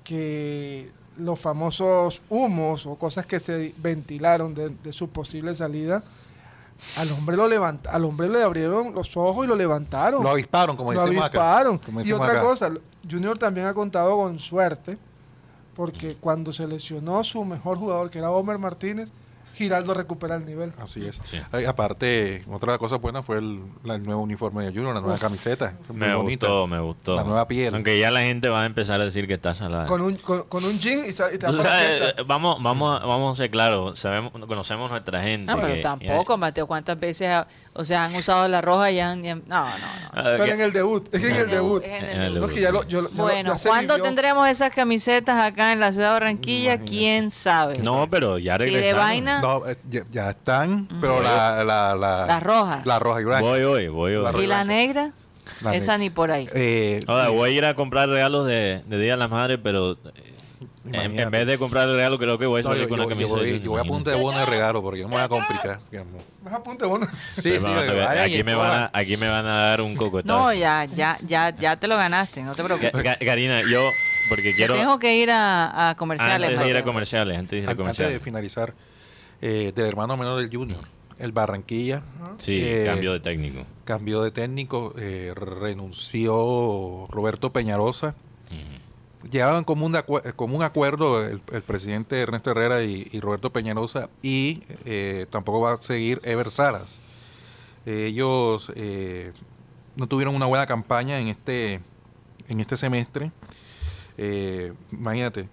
que los famosos humos o cosas que se ventilaron de, de su posible salida, al hombre lo levant, al hombre le abrieron los ojos y lo levantaron. Lo avisparon, como Lo decimos avisparon. acá. Como Y otra acá. cosa, Junior también ha contado con suerte, porque cuando se lesionó su mejor jugador, que era Homer Martínez, Giraldo recupera el nivel. Así es. Sí. Ay, aparte, otra cosa buena fue el, la- el nuevo uniforme de Junior, la nueva camiseta. Muy Me bonita. gustó, me gustó. La nueva piel. Aunque ya la gente va a empezar a decir que está salada. Con un, con, con un jean y, te va sabes, vamos, vamos, a- vamos a ser claros, sabemos, conocemos nuestra gente. No, pero que- tampoco, Mateo, ¿cuántas veces, ha- o sea, han usado la roja y han... y han- no, no, no. Pero que- en el debut, es que en el debut. Bueno, ¿cuándo tendremos esas camisetas acá en la ciudad de Barranquilla? Imagínate. ¿Quién sabe? No, pero ya Si de vaina, No, eh, ya, ya están, pero la, la, la, La roja. La roja y blanca. Voy hoy, voy hoy. La ¿y la negra? La Esa negra. ni por ahí. Eh, Ahora, voy a ir a comprar regalos de, de Día de las Madres, pero eh, en, en vez de comprar el regalo, creo que voy a no, salir yo, con una yo- yo camisa. de voy, yo voy a punta de bono de regalo porque no me voy a complicar. Vas a punta de bono. Sí, sí, vamos ver, y aquí, me van a, aquí me van a dar un cocotazo. No, ya, ya, ya, ya te lo ganaste, no te preocupes. Ga- Karina, yo, porque quiero. Tengo que ir a, a comerciales. Antes de ir a comerciales, antes de ir a An- Antes de comerciales. finalizar, eh, del hermano menor del Junior, el Barranquilla. Sí, eh, cambio de técnico. Cambió de técnico, eh, renunció Roberto Peñarosa. Llegaban como un, acue- como un acuerdo el, el presidente Ernesto Herrera y, y Roberto Peñarosa y tampoco va a seguir Ever Salas. Ellos no tuvieron una buena campaña en este, en este semestre. Imagínate,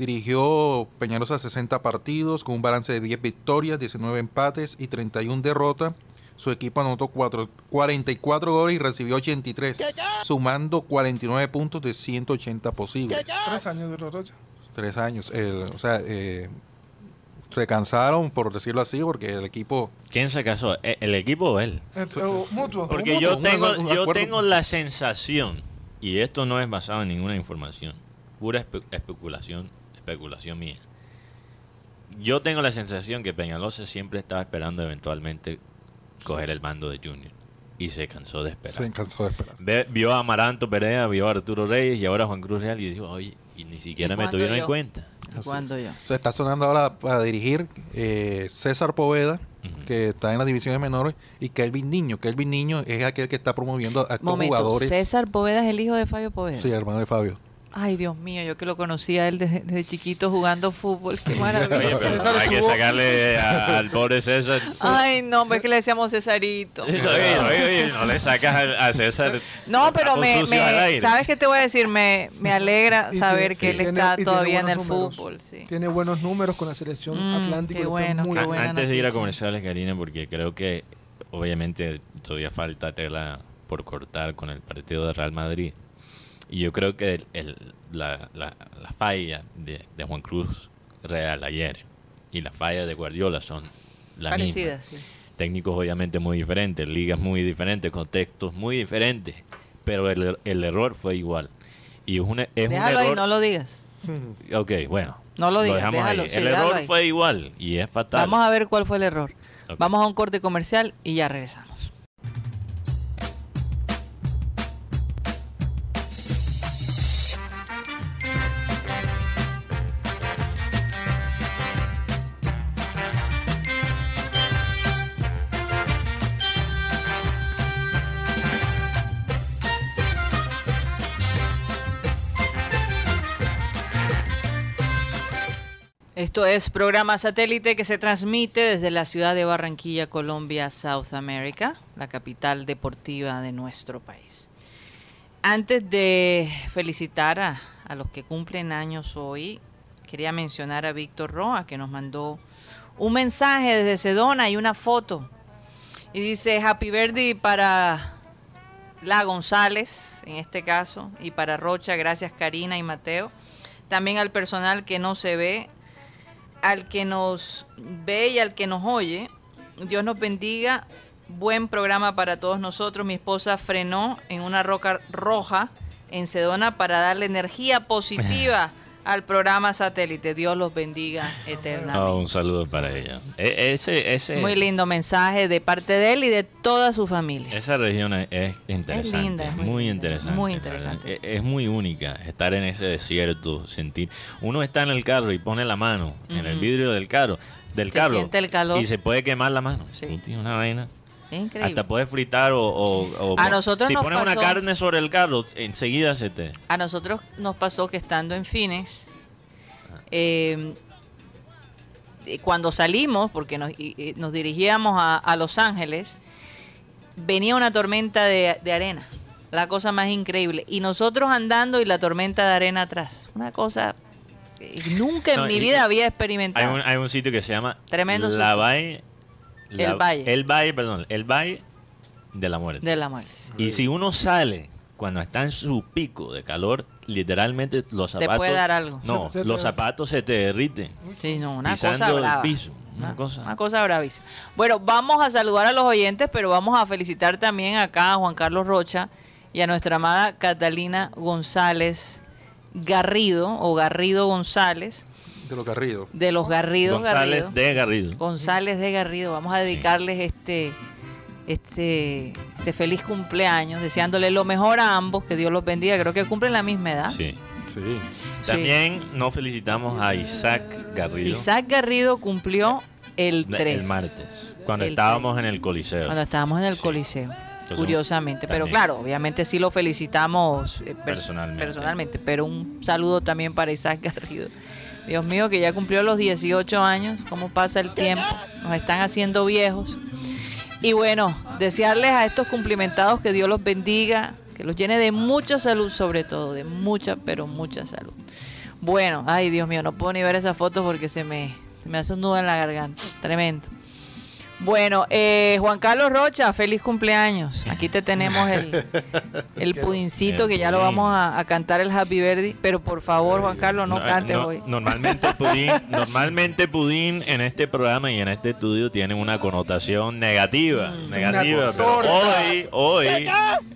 dirigió Peñarosa 60 partidos con un balance de 10 victorias, 19 empates y 31 derrotas. Su equipo anotó cuatro- 44 goles y recibió 83, sumando 49 puntos de 180 posibles. Tres años duró Rocha. Tres años. El- o sea, eh, se cansaron, por decirlo así, porque el equipo... ¿Quién se casó? ¿E- ¿El equipo o él? O mutuo. Porque yo un- tengo, un yo tengo la sensación, y esto no es basado en ninguna información, pura espe- especulación, especulación mía. Yo tengo la sensación que Peñalosa siempre estaba esperando eventualmente coger el mando de Junior y se cansó de esperar. Se cansó de esperar. Ve- vio a Amaranto Perea, vio a Arturo Reyes y ahora a Juan Cruz Real y dijo, oye, y ni siquiera ¿Y me tuvieron en yo? cuenta. ¿Y cuándo yo? Se está sonando ahora para dirigir eh, César Poveda, que está en las divisiones menores, y Kelvin Niño. Kelvin Niño es aquel que está promoviendo a estos Momento, jugadores. César Poveda es el hijo de Fabio Poveda. Sí, hermano de Fabio. Ay, Dios mío, yo que lo conocía a él desde, desde chiquito jugando fútbol. Qué Oye, maravilla. pero César hay que sacarle a- al pobre César. Ay, no, es que le decíamos Cesarito. Oye, oye, oye, no le sacas a, a César. No, pero me, me. ¿sabes qué te voy a decir? Me, me alegra saber tiene- que él tiene- está todavía en el números. fútbol. Sí. Tiene buenos números con la selección Mm, fue bueno, muy buena Antes de ir a comerciales, Karina, porque creo que obviamente todavía falta tela por cortar con el partido de Real Madrid. Y yo creo que el- el- la, la- la falla de, de Juan Cruz Real ayer y la falla de Guardiola son la misma. Parecida, sí. Técnicos obviamente muy diferentes, ligas muy diferentes, contextos muy diferentes, pero el, el error fue igual. Y es un, es un Déjalo ahí, error... no lo digas. Ok, bueno. No lo digas, déjalo, ahí. sí, el error ahí. fue igual y es fatal. Vamos a ver cuál fue el error. Vamos a un corte comercial y ya regresamos. Esto es programa satélite que se transmite desde la ciudad de Barranquilla, Colombia, South America, la capital deportiva de nuestro país. Antes de felicitar a, a los que cumplen años hoy, quería mencionar a Víctor Roa, que nos mandó un mensaje desde Sedona y una foto. Y dice Happy Birthday para la González, en este caso, y para Rocha, gracias Karina y Mateo. También al personal que no se ve, al que nos ve y al que nos oye. Dios nos bendiga. Buen programa para todos nosotros. Mi esposa frenó en una roca roja en Sedona para darle energía positiva al programa satélite. Dios los bendiga eternamente. Oh, un saludo para ella. E- ese, ese, Muy lindo mensaje de parte de él y de toda su familia. Esa región es, es interesante. linda, es muy interesante. muy interesante. Es, es muy única estar en ese desierto, sentir. Uno está en el carro y pone la mano en el vidrio del carro, del Se carro. siente el calor. Y se puede quemar la mano. Sí. Una vaina. Es increíble. Hasta puedes fritar o, o- o- A nosotros si nos pones una carne sobre el carro, enseguida se te. A nosotros nos pasó que estando en Phoenix, eh, eh, cuando salimos, porque nos, dirigíamos a, a Los Ángeles, venía una tormenta de, de arena. La cosa más increíble. Y nosotros andando y la tormenta de arena atrás. Una cosa que nunca en No, mi vida había Hay experimentado. un, hay un sitio que se llama Tremendo La. El Valle. El Valle, perdón. El Valle de la Muerte. de la muerte. Y si uno sale cuando está en su pico de calor, literalmente los Te zapatos. puede dar algo. No, Se- se te- los zapatos se te derriten. Sí, no, una Pisando cosa el piso, una Una, cosa. una cosa bravísima. Bueno, vamos a saludar a los oyentes, pero vamos a felicitar también acá a Juan Carlos Rocha y a nuestra amada Catalina González Garrido, o Garrido González, De los Garridos. de los Garridos González Garrido. de Garrido. González de Garrido. Vamos a dedicarles este, este, este feliz cumpleaños, deseándole lo mejor a ambos, que Dios los bendiga. Creo que cumplen la misma edad. Sí. Sí. Sí. También nos felicitamos a Isaac Garrido. Isaac Garrido cumplió el la- 3. El martes, cuando El estábamos en el Coliseo. Cuando estábamos en el Sí. Coliseo. Entonces, curiosamente. Pero claro, obviamente sí lo felicitamos eh, pers- Personalmente. personalmente. Pero un saludo también para Isaac Garrido. Dios mío, que ya cumplió los 18 años. ¿Cómo pasa el tiempo? Nos están haciendo viejos. Y bueno, desearles a estos cumplimentados que Dios los bendiga, que los llene de mucha salud sobre todo, de mucha, pero mucha salud. Bueno, ay Dios mío, no puedo ni ver esa foto porque se me, se me hace un nudo en la garganta. Tremendo. Bueno, eh, Juan Carlos Rocha, feliz cumpleaños. Aquí te tenemos el, el pudincito que ya lo vamos a, a cantar el Happy Birthday. Pero por favor, Juan Carlos, no, No, cantes no, hoy. Normalmente pudín, normalmente pudín en este programa y en este estudio tiene una connotación negativa, Mm. negativa, pero torta. hoy, hoy, es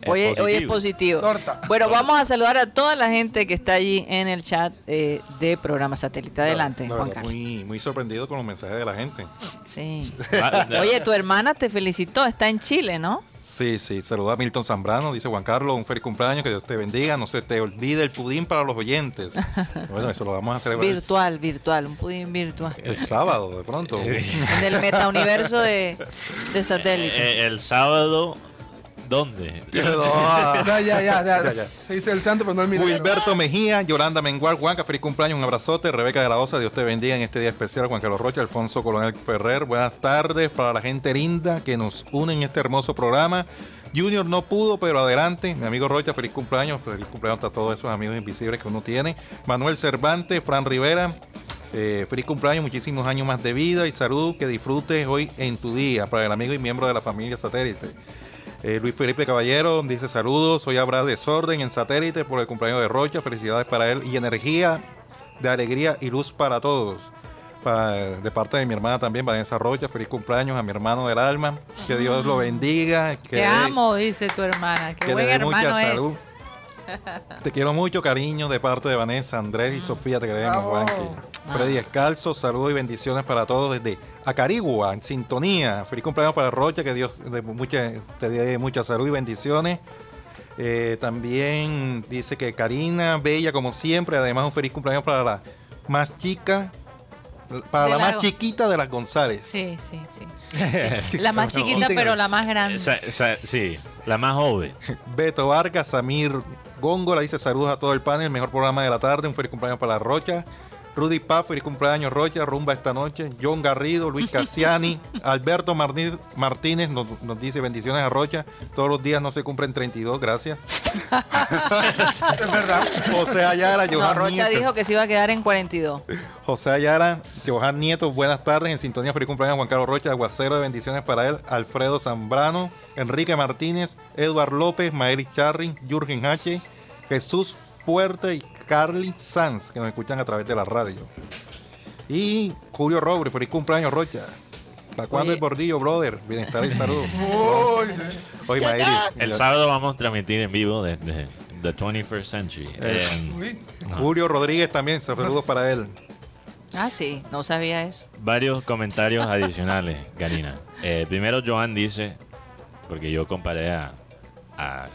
Hoy, es- hoy es positivo. Torta. Bueno, vamos a saludar a toda la gente que está allí en el chat eh, de programa satélite. Adelante, La Juan Carlos. muy, muy sorprendido con los mensajes de la gente. Sí. Oye, tu hermana te felicitó, está en Chile, ¿no? Sí, sí. Saluda a Milton Zambrano. Dice Juan Carlos, un feliz cumpleaños. Que Dios te bendiga. No se te olvide el pudín para los oyentes. bueno, eso lo vamos a celebrar el- Virtual, virtual, un pudín virtual. el, sábado, de pronto. En el metauniverso de, de satélite. Eh, el sábado, ¿dónde? Ya, ya, ya, ya, ya. Se dice el santo, pero no el milagro. Wilberto Mejía, Yolanda Mengual, Juanca, feliz cumpleaños, un abrazote. Rebeca de la Osa, Dios te bendiga en este día especial. Juan Carlos Rocha, Alfonso Coronel Ferrer, buenas tardes para la gente linda que nos une en este hermoso programa. Junior no pudo, pero adelante. Mi amigo Rocha, feliz cumpleaños. Feliz cumpleaños a todos esos amigos invisibles que uno tiene. Manuel Cervantes, Fran Rivera, eh, feliz cumpleaños, muchísimos años más de vida y salud. Que disfrutes hoy en tu día para el amigo y miembro de la familia satélite. Eh, Luis Felipe Caballero dice saludos, soy Abraham Desorden en satélite por el cumpleaños de Rocha, felicidades para él y energía de alegría y luz para todos. De parte de mi hermana también, Vanessa Rocha, feliz cumpleaños a mi hermano del alma, que Dios lo bendiga, que, Te amo, dice tu hermana. Qué que buen le dé mucha hermano salud. Te quiero mucho, cariño, de parte de Vanessa, Andrés y Sofía, te queremos. Juanqui. Ah. Freddy Escalzo, saludos y bendiciones para todos desde Acarigua, en sintonía. Feliz cumpleaños para Rocha, que Dios de mucha, te dé mucha salud y bendiciones. Eh, también dice que Karina, bella como siempre, además un feliz cumpleaños para la más chica, para De la la más chiquita de las González. Sí, sí, sí. La más chiquita, pero la más grande. Sí, la más joven. Beto Vargas, Samir Góngora dice saludos a todo el panel, mejor programa de la tarde, un feliz cumpleaños para la Rocha. Rudy Paz, feliz cumpleaños Rocha, rumba esta noche. John Garrido, Luis Cassiani, Alberto Martínez nos, nos dice bendiciones a Rocha. Todos los días no se cumplen 32, gracias. Es verdad. José Ayala, No, Johan Rocha Nieto. dijo que se iba a quedar en 42. José Ayala, Johan Nieto, buenas tardes. En sintonía, feliz cumpleaños Juan Carlos Rocha, aguacero de bendiciones para él. Alfredo Zambrano, Enrique Martínez, Eduard López, Maeli Charri, Jürgen H., Jesús Puerte y Carly Sanz, que nos escuchan a través de la radio. Y Julio Robles, feliz cumpleaños Rocha. ¿Para cuándo el bordillo, brother? Bienestar y salud. Oye, Maeli. El sábado vamos a transmitir en vivo desde The 21st Century. Eh. En. Julio Rodríguez también, saludos para él. Ah, sí, no sabía eso. varios comentarios adicionales, Karina. Eh, primero, Joan dice, porque yo comparé a, a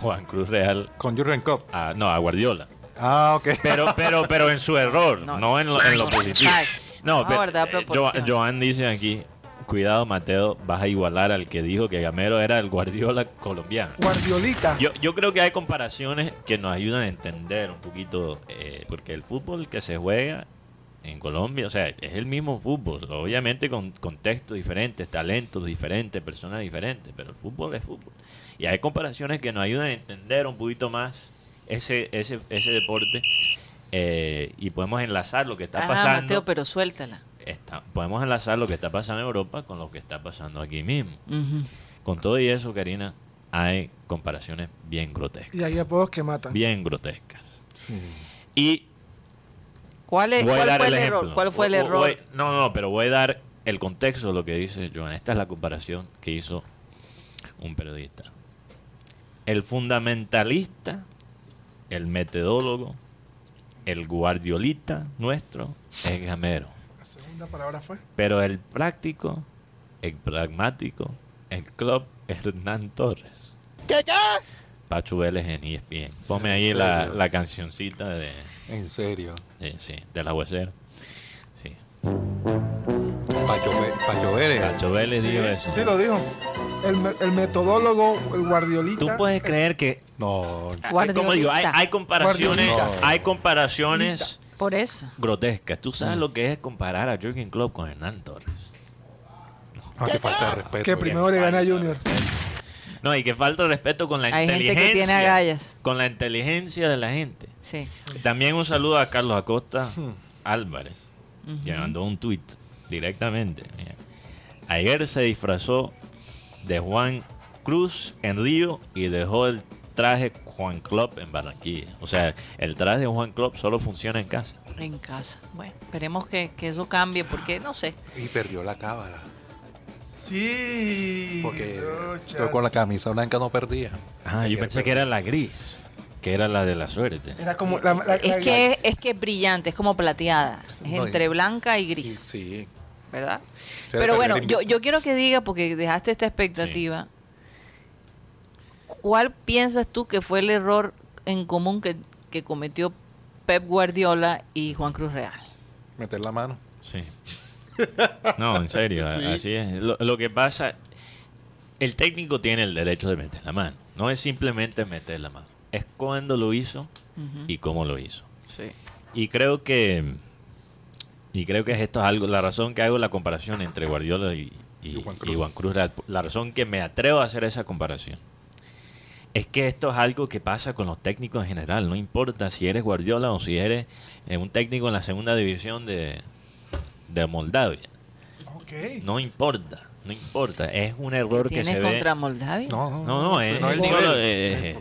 Juan Cruz Real, Con Jürgen Klopp. a, no, a Guardiola. Ah, ok. Pero, pero, pero en su error, no, No. en, lo, en lo positivo. No, pero eh, proporción. Jo- Joan dice aquí, cuidado Mateo, vas a igualar al que dijo que Gamero era el Guardiola colombiano. Guardiolita. Yo, yo creo que hay comparaciones que nos ayudan a entender un poquito, eh, porque el fútbol que se juega en Colombia, o sea, es el mismo fútbol, obviamente con contextos diferentes, talentos diferentes, personas diferentes, pero el fútbol es fútbol. Y hay comparaciones que nos ayudan a entender un poquito más ese, ese, ese deporte eh, y podemos enlazar lo que está Ah, pasando. Mateo, pero suéltala. está- podemos enlazar lo que está pasando en Europa con lo que está pasando aquí mismo. Con todo y eso, Karina, hay comparaciones bien grotescas Y hay apodos que matan. bien grotescas. Sí. Y ¿Cuál, es, cuál fue el error? ¿Cuál fue el Voy- error? voy- no, no, pero voy a dar el contexto de lo que dice Joan. Esta es la comparación que hizo un periodista. El fundamentalista, el metodólogo, el guardiolita nuestro es Gamero. La segunda palabra fue. Pero el práctico, el pragmático, el club Hernán Torres. Pacho Vélez en ESPN. Ponme ahí ¿En la, la cancioncita de, En serio. de, sí, de la huesera. Sí. Pacho, Pacho Vélez. Pacho Vélez Sí, dijo eso. sí, lo dijo. El, el metodólogo, el guardiolita. Tú puedes creer que, No, hay- como digo, hay, hay comparaciones, hay comparaciones Por eso. grotescas. Tú Mm. sabes lo que es comparar a Jürgen Klopp con Hernán Torres. no te falta de respeto. que primero le gana a Junior. No, y que falta de respeto con la Hay gente que inteligencia. tiene agallas. Con la inteligencia de la gente. Sí. También un saludo a Carlos Acosta Hmm. Álvarez, que mandó un tweet directamente. Ayer se disfrazó de Juan Cruz en Río y dejó el traje Juan Klopp en Barranquilla. O sea, el traje de Juan Klopp solo funciona en casa. En casa. Bueno, esperemos que, que eso cambie porque, no sé. Y perdió la cámara. Sí. Porque yo con la camisa blanca no perdía. Ah, yo pensé perdió. que era la gris, que era la de la suerte. Era como la, la- la- Es que, es que es brillante, es como plateada. Es No, entre y- blanca y Y gris. Sí. ¿Verdad? Se Pero bueno, yo, yo quiero que diga, porque dejaste esta expectativa, ¿cuál piensas tú que fue el error en común que, que cometió Pep Guardiola y Juan Cruz Real? Meter la mano. Sí. No, en serio, Sí. así es. Lo, lo que pasa, el técnico tiene el derecho de meter la mano. No es simplemente meter la mano. Es cuándo lo hizo y cómo lo hizo. Sí. Y creo que y creo que esto es algo la razón que hago la comparación entre Guardiola y, y- Y Juan y Cruz. Juan Cruz Real, la razón que me atrevo a hacer esa comparación es que esto es algo que pasa con los técnicos en general. No importa si eres Guardiola o si eres eh, un técnico en la segunda división de, de Moldavia. No importa no importa. Es un error que ¿Tienes se ve contra Moldavia? No, no, no no es, el solo, eh,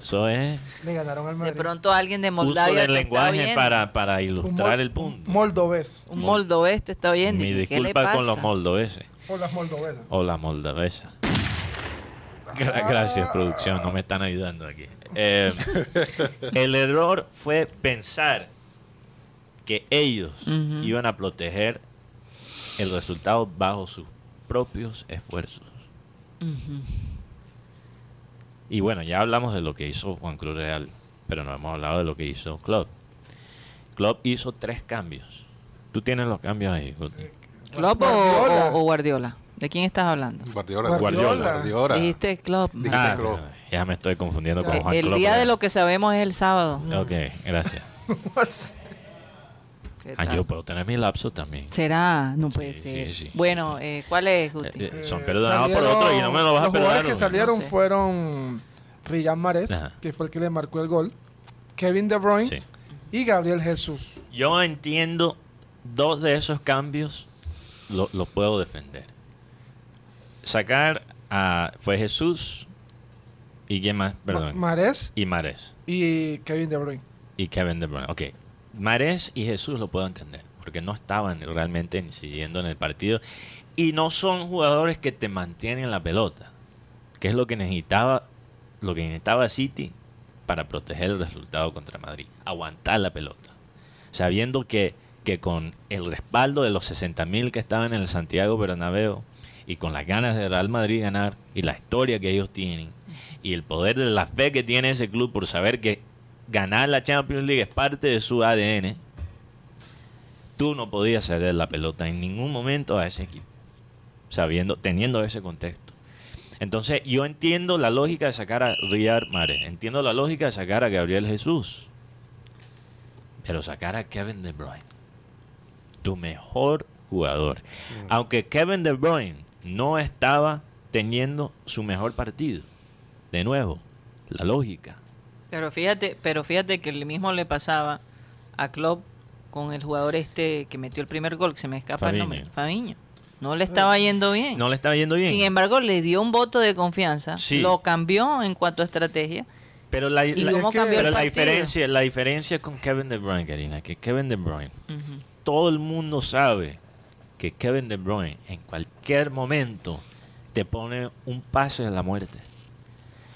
eso es Le ganaron al De pronto alguien de uso Moldavia del te está lenguaje para, para ilustrar el punto Moldovés. Un moldovés te está oyendo. Mi ¿y ¿Qué le disculpa pasa? con los moldoveses O las moldovesas. o la moldavesa. Gra- Gracias, producción, no me están ayudando aquí. Eh, el error fue pensar que ellos iban a proteger el resultado bajo sus propios esfuerzos. Ujú. Y bueno, ya hablamos de lo que hizo Juan Cruz Real, pero no hemos hablado de lo que hizo Klopp. Klopp hizo tres cambios. Tú tienes los cambios ahí, Guti. ¿Klopp o, Guardiola. o- o Guardiola? ¿De quién estás hablando? Guardiola. Guardiola. Guardiola. Dijiste Klopp. Dijiste Ah, Klopp. ya me estoy confundiendo con Ya. Juan el Klopp día de lo que sabemos es el sábado. Ok, gracias. ¿Qué Ah, yo puedo tener mi lapso también. ¿Será? No puede Sí, ser. sí, sí. bueno, eh, ¿cuál es, Eh, Guti? eh, son Eh, perdonados por salieron- otro y no me lo vas a Los perdonar. jugadores que salieron No sé. fueron Riyad Mahrez, Ajá. que fue el que le marcó el gol, Kevin De Bruyne Sí. y Gabriel Jesús. Yo entiendo dos de esos cambios, lo, lo puedo defender. Sacar a. Fue Jesús y quién más, Ma- perdón. Mahrez y Mares. y Kevin De Bruyne. Y Kevin De Bruyne. Ok. Mares y Jesús lo puedo entender. Porque no estaban realmente incidiendo en el partido. Y no son jugadores que te mantienen la pelota. Que es lo que necesitaba. Lo que necesitaba City para proteger el resultado contra Madrid. Aguantar la pelota. Sabiendo que, que con el respaldo de los 60.000 que estaban en el Santiago Bernabéu y con las ganas de Real Madrid ganar y la historia que ellos tienen y el poder de la fe que tiene ese club por saber que ganar la Champions League es parte de su ADN, tú no podías ceder la pelota en ningún momento a ese equipo, sabiendo, teniendo ese contexto. Entonces, yo entiendo la lógica de sacar a Riyad Mahrez, entiendo la lógica de sacar a Gabriel Jesús, pero sacar a Kevin De Bruyne, tu mejor jugador. Aunque Kevin De Bruyne no estaba teniendo su mejor partido. De nuevo, la lógica. Pero fíjate, pero fíjate que lo mismo le pasaba a Klopp con el jugador este que metió el primer gol, que se me escapa el nombre, Fabinho. Fabiño. No le estaba yendo bien. No le estaba yendo bien. Sin embargo, le dio un voto de confianza, Sí. lo cambió en cuanto a estrategia. Pero la, ¿Y la- que- cambió pero la diferencia, la diferencia con Kevin De Bruyne, Karina, que Kevin De Bruyne, todo el mundo sabe que Kevin De Bruyne en cualquier momento te pone un pase de la muerte.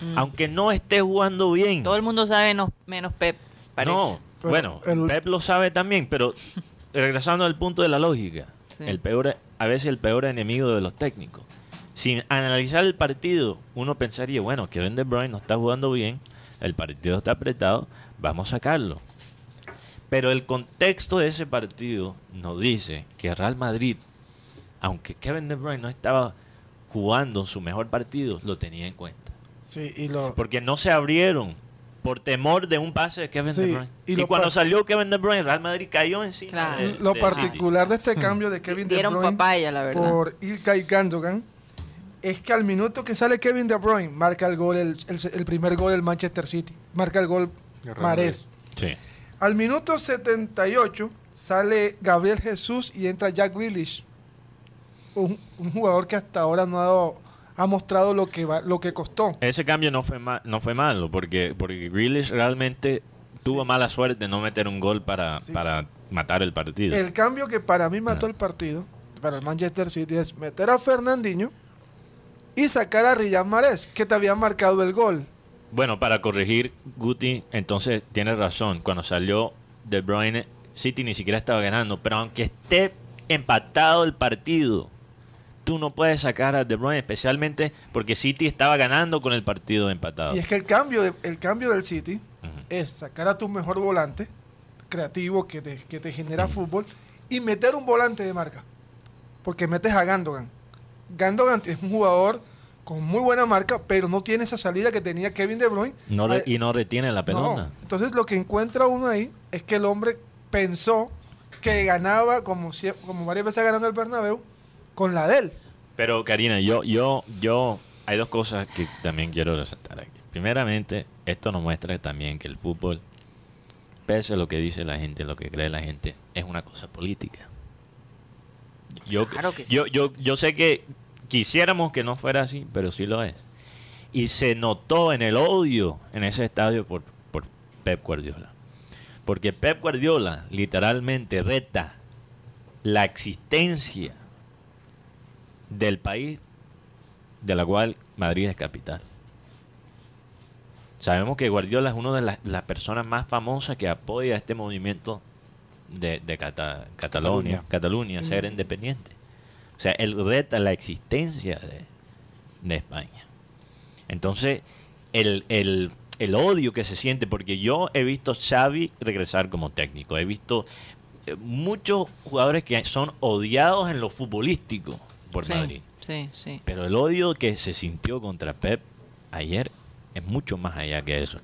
Mm. Aunque no esté jugando bien. Todo el mundo sabe no- menos Pep, parece. No, Pero bueno, el- Pep lo sabe también, pero regresando al punto de la lógica, Sí. el peor, a veces el peor enemigo de los técnicos. Sin analizar el partido, uno pensaría, bueno, Kevin De Bruyne no está jugando bien, el partido está apretado, vamos a sacarlo. Pero el contexto de ese partido nos dice que Real Madrid, aunque Kevin De Bruyne no estaba jugando su mejor partido, lo tenía en cuenta. Sí, y lo, Porque no se abrieron por temor de un pase de Kevin Sí, De Bruyne. y cuando salió Kevin De Bruyne, Real Madrid cayó encima. Claro. de- lo de particular de este cambio de Kevin De Bruyne papaya, la verdad. por Ilkay Gundogan es que al minuto que sale Kevin De Bruyne marca el gol el, el- el primer gol del Manchester City, marca el gol. Sí. Al minuto 78 sale Gabriel Jesús y entra Jack Grealish, un, un jugador que hasta ahora no ha, dado- ha mostrado lo que va, lo que costó. Ese cambio no fue, ma- no fue malo, porque, porque Grealish realmente tuvo mala suerte de no meter un gol para, Sí. para matar el partido. El cambio que para mí mató el partido, para el Manchester City, es meter a Fernandinho y sacar a Riyad Mahrez, que te había marcado el gol. Bueno, para corregir, Guti, entonces tiene razón. Cuando salió De Bruyne, City ni siquiera estaba ganando. Pero aunque esté empatado el partido, tú no puedes sacar a De Bruyne, especialmente porque City estaba ganando con el partido empatado. Y es que el cambio, de- el cambio del City es sacar a tu mejor volante, creativo, que te, que te genera fútbol, y meter un volante de marca. Porque metes a Gandogan. Gandogan es un jugador con muy buena marca, pero no tiene esa salida que tenía Kevin De Bruyne. No re- Ah, y no retiene la pelota. no. Entonces lo que encuentra uno ahí es que el hombre pensó que ganaba, como, como varias veces en el Bernabéu, con la de él. Pero Karina, yo, yo, yo, hay dos cosas que también quiero resaltar aquí. Primeramente, esto nos muestra también que el fútbol, pese a lo que dice la gente, lo que cree la gente, es una cosa política. Yo, Claro que sí. yo, yo, yo sé que quisiéramos que no fuera así, pero sí lo es. Y se notó en el odio en ese estadio por, por Pep Guardiola. Porque Pep Guardiola literalmente reta la existencia del país de la cual Madrid es capital. Sabemos que Guardiola es una de las, las personas más famosas que apoya este movimiento de, de Cata- Cataluña, Cataluña, ser independiente. O sea, él reta la existencia de, de España. Entonces, el, el- el odio que se siente, porque yo he visto Xavi regresar como técnico, he visto eh, muchos jugadores que son odiados en lo futbolístico por sí, Madrid. sí, sí. Pero el odio que se sintió contra Pep ayer es mucho más allá que eso.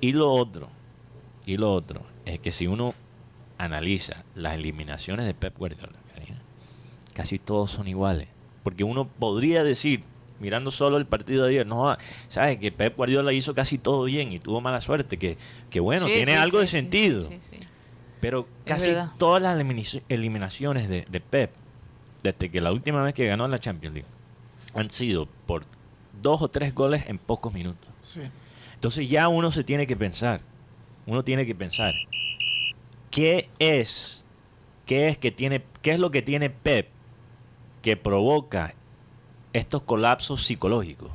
Y lo otro, y lo otro, es que si uno analiza las eliminaciones de Pep Guardiola, casi todos son iguales. Porque uno podría decir, mirando solo el partido de ayer, no, sabes que Pep Guardiola hizo casi todo bien y tuvo mala suerte, que, que bueno, Sí, tiene sí, algo sí, de sentido. Pero casi todas las eliminaciones de, de Pep, desde que la última vez que ganó la Champions League, han sido por dos o tres goles en pocos minutos. Sí. Entonces ya uno se tiene que pensar, uno tiene que pensar, ¿qué es, qué es que tiene, qué es lo que tiene Pep que provoca estos colapsos psicológicos?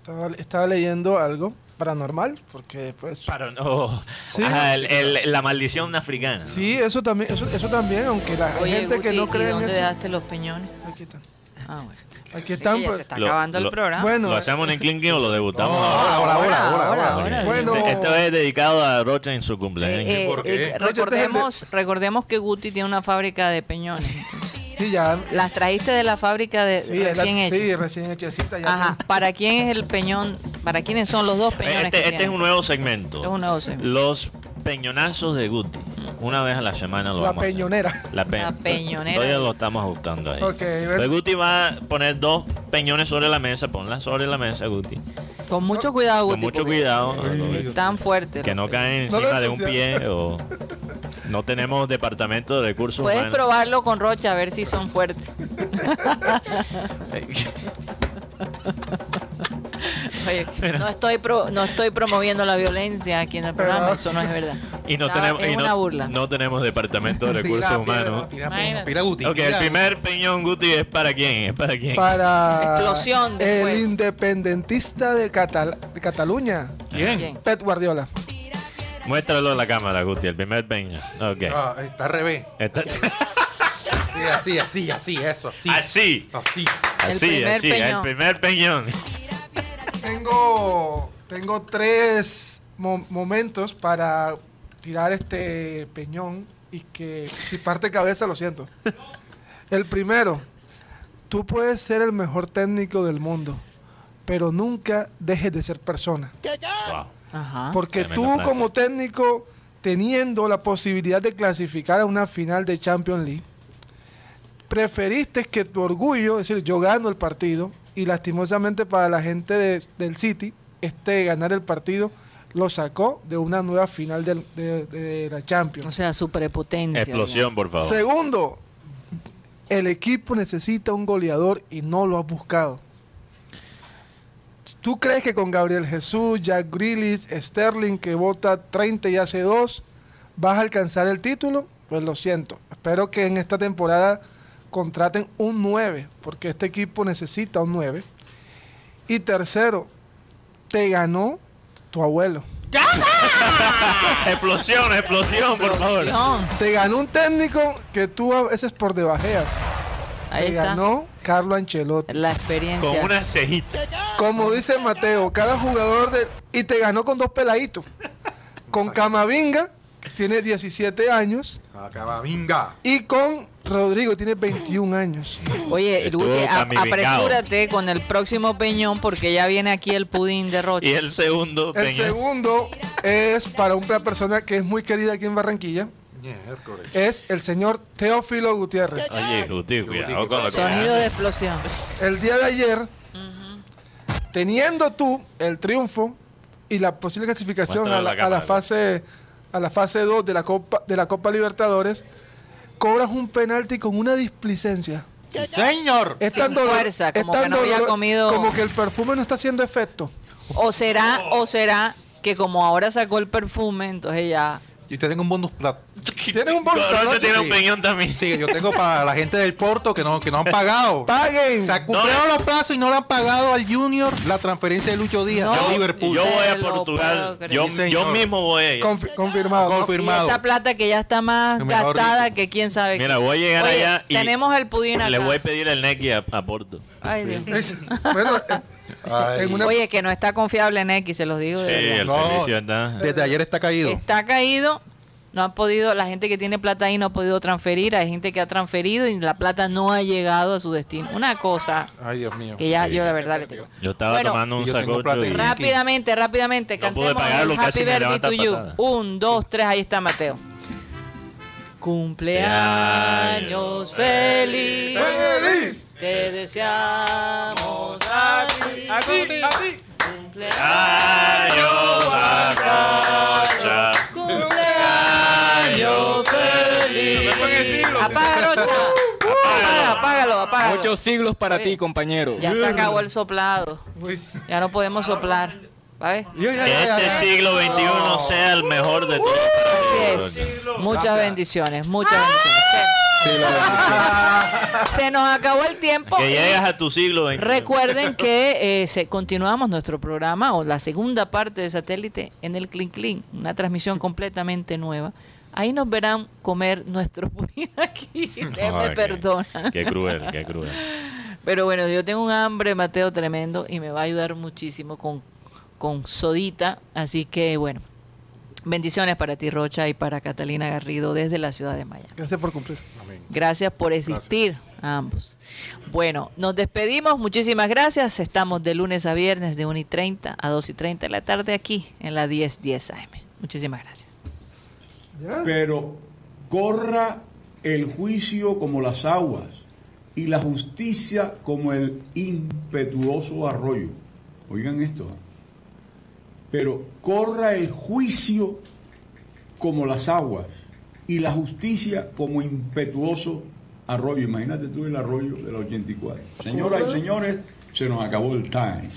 Estaba, estaba leyendo algo paranormal, porque pues... Para no, Sí. Ajá, el- el- la maldición africana. ¿no? Sí, eso también, eso, eso también, aunque la hay Oye, gente que Guti, no ¿y cree en dónde eso. dejaste los peñones? Aquí están. Ah, bueno. Aquí Es están. que ya pues, se está Lo- acabando lo- el programa. Bueno, ¿Lo hacemos en Clinking o lo debutamos? No, ahora? ahora, ahora, ahora, ahora, ahora. Bueno. Esto es dedicado a Rocha en su cumpleaños. Eh, eh, ¿Por qué? eh, No, te- recordemos, recordemos que Guti tiene una fábrica de peñones. Sí, ya. Las trajiste de la fábrica de sí, la- recién hechas. sí, recién hechecita. Ya Ajá. ¿Para quién es el peñón? ¿Para quiénes son los dos peñones este que este es un nuevo segmento. Este es un nuevo segmento. Los peñonazos de Guti. Una vez a la semana lo La vamos a hacer. peñonera. La, pe- La peñonera. Todavía lo estamos ajustando ahí. Ok, bueno. Pues Guti va a poner dos peñones sobre la mesa. Ponla sobre la mesa, Guti. Con mucho cuidado, Guti. Con mucho cuidado. Tan fuerte. Que no caen No encima de un pie o... No tenemos departamento de recursos Puedes humanos. probarlo con Rocha a ver si son fuertes. Oye, no estoy pro- no estoy promoviendo la violencia aquí en el programa, eso no es verdad. Y no Estaba- tenemos, es y no, una burla. no tenemos departamento de recursos humanos. Pila, Guti, Ok, el primer peñón Guti es para quién, es para quién. Para Explosión después. el independentista de, Catal- de Cataluña, ¿Quién? Bien. Pep Guardiola. Muéstralo a la cámara, Guti, el primer peñón. Ok. Ah, está al revés. Está- Sí, así, así, así, eso, así. Así, Así. El así, primer así, el primer peñón. Tengo, tengo tres mo- momentos para tirar este peñón y que si parte cabeza lo siento. El primero, tú puedes ser el mejor técnico del mundo, pero nunca dejes de ser persona. Wow. Ajá. Porque Tremenda tú frase. como técnico, teniendo la posibilidad de clasificar a una final de Champions League, preferiste que tu orgullo, es decir, yo gano el partido, y lastimosamente para la gente de- del City, este ganar el partido lo sacó de una nueva final del- de, de la O Champions. sea, su prepotencia. Explosión, por favor. Segundo, el equipo necesita un goleador y no lo has buscado. ¿Tú crees que con Gabriel Jesús, Jack Grealish, Sterling, que vota 30 y hace 2, vas a alcanzar el título? Pues lo siento. Espero que en esta temporada contraten un 9, porque este equipo necesita un 9. Y tercero, te ganó tu abuelo. explosión, explosión, por favor. Te ganó un técnico que tú a veces por debajeas. Ahí te está. ganó Carlo Ancelotti. La experiencia. Con una cejita. Como dice Mateo, cada jugador de... Y te ganó con dos peladitos. Con Camavinga, que tiene 17 años, Acaba, venga. y con Rodrigo, tiene 21 años. Oye, camivingado. apresúrate con el próximo peñón porque ya viene aquí el pudín de Rocha. Y el segundo El segundo es para una persona que es muy querida aquí en Barranquilla. Miércoles. Es el señor Teófilo Gutiérrez. Oye, Guti, cuidado con lo que Sonido de explosión. El día de ayer, teniendo tú el triunfo y la posible clasificación a la, a la a la cámara. fase a la fase 2 de la Copa de la Copa Libertadores, cobras un penalti con una displicencia. Sí, señor. Es Sin tan dolor- fuerza, como tan que no había dolor- comido- Como que el perfume no está haciendo efecto. O será, o será que como ahora sacó el perfume, entonces ya. Yo te tengo un bonus plat. Tienes un bonus tiene un Sí. peñón también. Sí, yo tengo para la gente del Porto que no, que no han pagado. ¡Paguen! Se cumplieron los plazos y no le han pagado al Junior la transferencia de Lucho Díaz No. a Yo, Liverpool. yo voy a Portugal. Yo, Sí, yo mismo voy a ir. Confi- confirmado. ¿no? Confirmado. Y esa plata que ya está más gastada que quién sabe. Mira, voy a llegar Oye, allá y tenemos el pudín acá. le voy a pedir el Neki a, a Porto. Ay, Dios. Es- bueno, eh, una- Oye, que no está confiable en X, se los digo. de Sí, verdad. el No. servicio está. Desde ayer está caído. Está caído, no ha podido, la gente que tiene plata ahí no ha podido transferir, hay gente que ha transferido y la plata no ha llegado a su destino. Una cosa Ay, Dios mío. que ya yo la verdad le digo. Yo estaba Bueno, tomando un tengo sacocho plata y... Rápidamente, rápidamente, No pude cantemos pagarlo, el casi Happy Birthday to you. patada. Un, dos, tres, ahí está Mateo. Cumpleaños feliz. ¡Feliz! Te deseamos a ti. A ti, a ti. Cumpleaños Rocha. Cumpleaños feliz. Apaga, Rocha. Apaga, apágalo, apágalo. Muchos siglos para ti, compañero. Ya se acabó el soplado. Uy. Ya no podemos soplar. ¿Vale? Que este siglo XXI sea el mejor de todos. Así es. Muchas bendiciones, muchas bendiciones. Se, se nos acabó el tiempo. Que llegas a tu siglo XXI. Recuerden que eh, se, continuamos nuestro programa o la segunda parte de satélite en el Clean Clean, una transmisión completamente nueva. Ahí nos verán comer nuestro pudín aquí. Me Ay, perdonan. Qué cruel, qué cruel. Pero bueno, yo tengo un hambre, Mateo, tremendo y me va a ayudar muchísimo con, con sodita. Así que bueno, bendiciones para ti, Rocha, y para Catalina Garrido desde la ciudad de Miami. Gracias por cumplir. Gracias por existir a ambos. Bueno, nos despedimos. Muchísimas gracias. Estamos de lunes a viernes de 1 y 30 a 2 y 30 de la tarde aquí en la 1010 AM. Muchísimas gracias. Pero corra el juicio como las aguas y la justicia como el impetuoso arroyo. Oigan esto. ¿Eh? Pero corra el juicio como las aguas y la justicia como impetuoso arroyo. Imagínate tú el arroyo de la 84. Señoras y señores, se nos acabó el time.